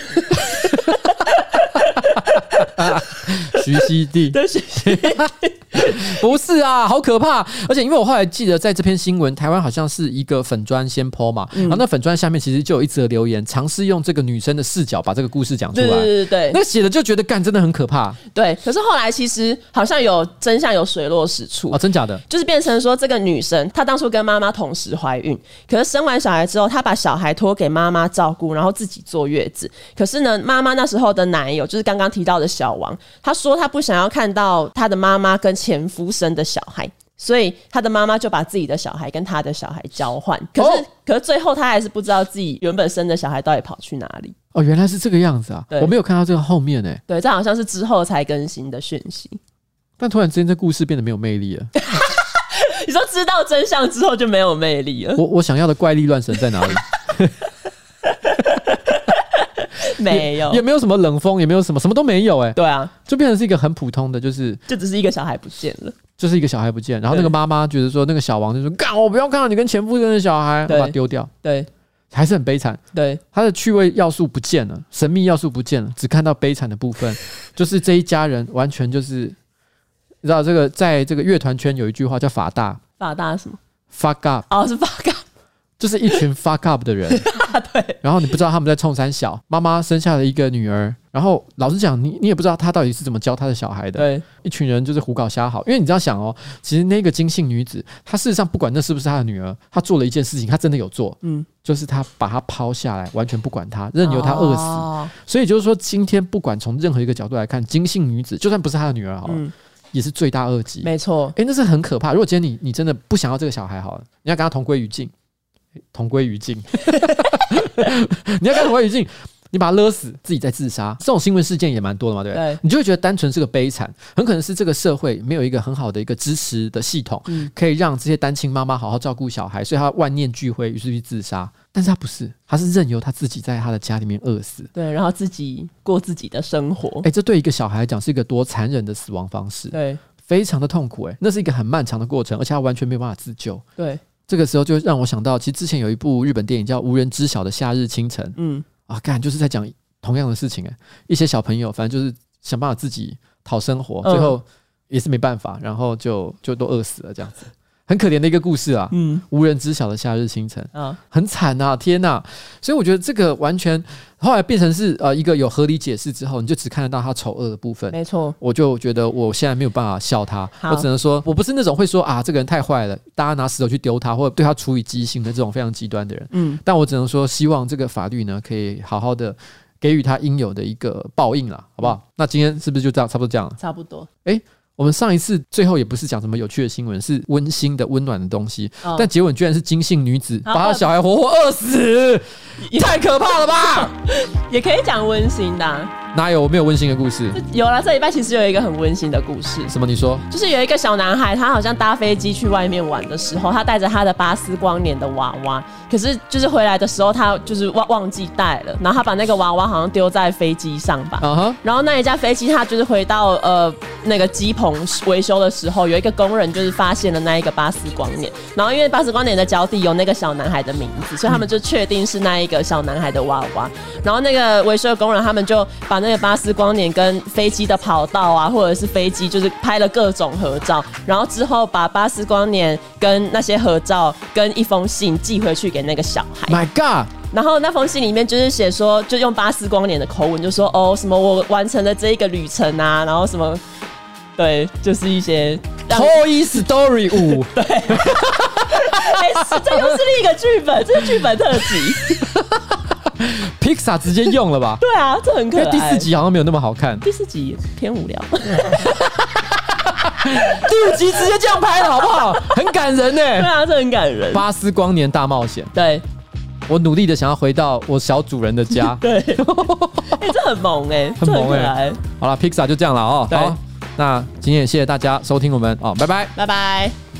徐熙娣，对，徐熙娣 不是啊，好可怕！而且因为我后来记得，在这篇新闻，台湾好像是一个粉砖先 po 嘛，嗯、然后那粉砖下面其实就有一则留言，尝试用这个女生的视角把这个故事讲出来。对对对对，那写的就觉得干真的很可怕。对，可是后来其实好像有真相有水落石出哦，真假的，就是变成说这个女生她当初跟妈妈同时怀孕，可是生完小孩之后，她把小孩托给妈妈照顾，然后自己坐月子。可是呢，妈妈那时候的男友就是刚刚提到的小王，他说他不想要看到他的妈妈跟前夫生的小孩，所以他的妈妈就把自己的小孩跟他的小孩交换。可是，哦、可是最后他还是不知道自己原本生的小孩到底跑去哪里。哦，原来是这个样子啊！我没有看到这个后面呢、欸。对，这好像是之后才更新的讯息。但突然之间，这故事变得没有魅力了。你说知道真相之后就没有魅力了？我我想要的怪力乱神在哪里？没有也，也没有什么冷风，也没有什么，什么都没有哎、欸。对啊，就变成是一个很普通的，就是就只是一个小孩不见了，就是一个小孩不见。然后那个妈妈觉得说，那个小王就说：“干，我不要看到你跟前夫生的小孩，对把他丢掉。”对，还是很悲惨。对，他的趣味要素不见了，神秘要素不见了，只看到悲惨的部分。就是这一家人完全就是，你知道这个，在这个乐团圈有一句话叫“法大”，法大什么？Fuck up 哦，是 Fuck up。就是一群 fuck up 的人。对，然后你不知道他们在冲三小，妈妈生下了一个女儿，然后老实讲，你你也不知道她到底是怎么教她的小孩的。对，一群人就是胡搞瞎好，因为你这样想哦，其实那个金姓女子，她事实上不管那是不是她的女儿，她做了一件事情，她真的有做，嗯，就是她把她抛下来，完全不管她，任由她饿死。哦、所以就是说，今天不管从任何一个角度来看，金姓女子就算不是她的女儿好了。嗯也是罪大恶极，没错。哎，那是很可怕。如果今天你你真的不想要这个小孩，好了，你要跟他同归于尽，同归于尽。你要跟同归于尽，你把他勒死，自己再自杀，这种新闻事件也蛮多的嘛，对不对？对，你就会觉得单纯是个悲惨，很可能是这个社会没有一个很好的一个支持的系统，嗯、可以让这些单亲妈妈好好照顾小孩，所以他万念俱灰，于是去自杀。但是他不是，他是任由他自己在他的家里面饿死，对，然后自己过自己的生活。哎，这对一个小孩来讲是一个多残忍的死亡方式，对，非常的痛苦。哎，那是一个很漫长的过程，而且他完全没有办法自救。对，这个时候就让我想到，其实之前有一部日本电影叫《无人知晓的夏日清晨》，嗯，啊，干就是在讲同样的事情。哎，一些小朋友反正就是想办法自己讨生活，最后也是没办法，然后就就都饿死了这样子。很可怜的一个故事啊，嗯，无人知晓的夏日清晨，啊，很惨啊，天呐！所以我觉得这个完全后来变成是呃一个有合理解释之后，你就只看得到他丑恶的部分，没错。我就觉得我现在没有办法笑他，我只能说我不是那种会说啊这个人太坏了，大家拿石头去丢他，或者对他处以极刑的这种非常极端的人，嗯。但我只能说，希望这个法律呢可以好好的给予他应有的一个报应了，好不好？那今天是不是就这样，差不多这样了？差不多。哎。我们上一次最后也不是讲什么有趣的新闻，是温馨的温暖的东西，哦、但结尾居然是金姓女子把她小孩活活饿死，也太可怕了吧！也可以讲温馨的、啊。哪有我没有温馨的故事？有了，这礼拜其实有一个很温馨的故事。什么？你说？就是有一个小男孩，他好像搭飞机去外面玩的时候，他带着他的巴斯光年的娃娃，可是就是回来的时候，他就是忘忘记带了，然后他把那个娃娃好像丢在飞机上吧。Uh huh. 然后那一架飞机，他就是回到呃那个机棚维修的时候，有一个工人就是发现了那一个巴斯光年，然后因为巴斯光年的脚底有那个小男孩的名字，所以他们就确定是那一个小男孩的娃娃。然后那个维修工人他们就把那个巴斯光年跟飞机的跑道啊，或者是飞机，就是拍了各种合照，然后之后把巴斯光年跟那些合照跟一封信寄回去给那个小孩。My God！然后那封信里面就是写说，就用巴斯光年的口吻就说：“哦，什么我完成了这一个旅程啊，然后什么，对，就是一些 Toy Story 五，对，哎，这又是另一个剧本，这是剧本特辑。” Pixar 直接用了吧？对啊，这很可爱。第四集好像没有那么好看，第四集偏无聊。第五集直接这样拍了好不好？很感人呢。对啊，这很感人。巴斯光年大冒险。对，我努力的想要回到我小主人的家。对，哎，这很萌哎，很萌哎。好了，Pixar 就这样了哦。好，那今天也谢谢大家收听我们哦，拜拜，拜拜。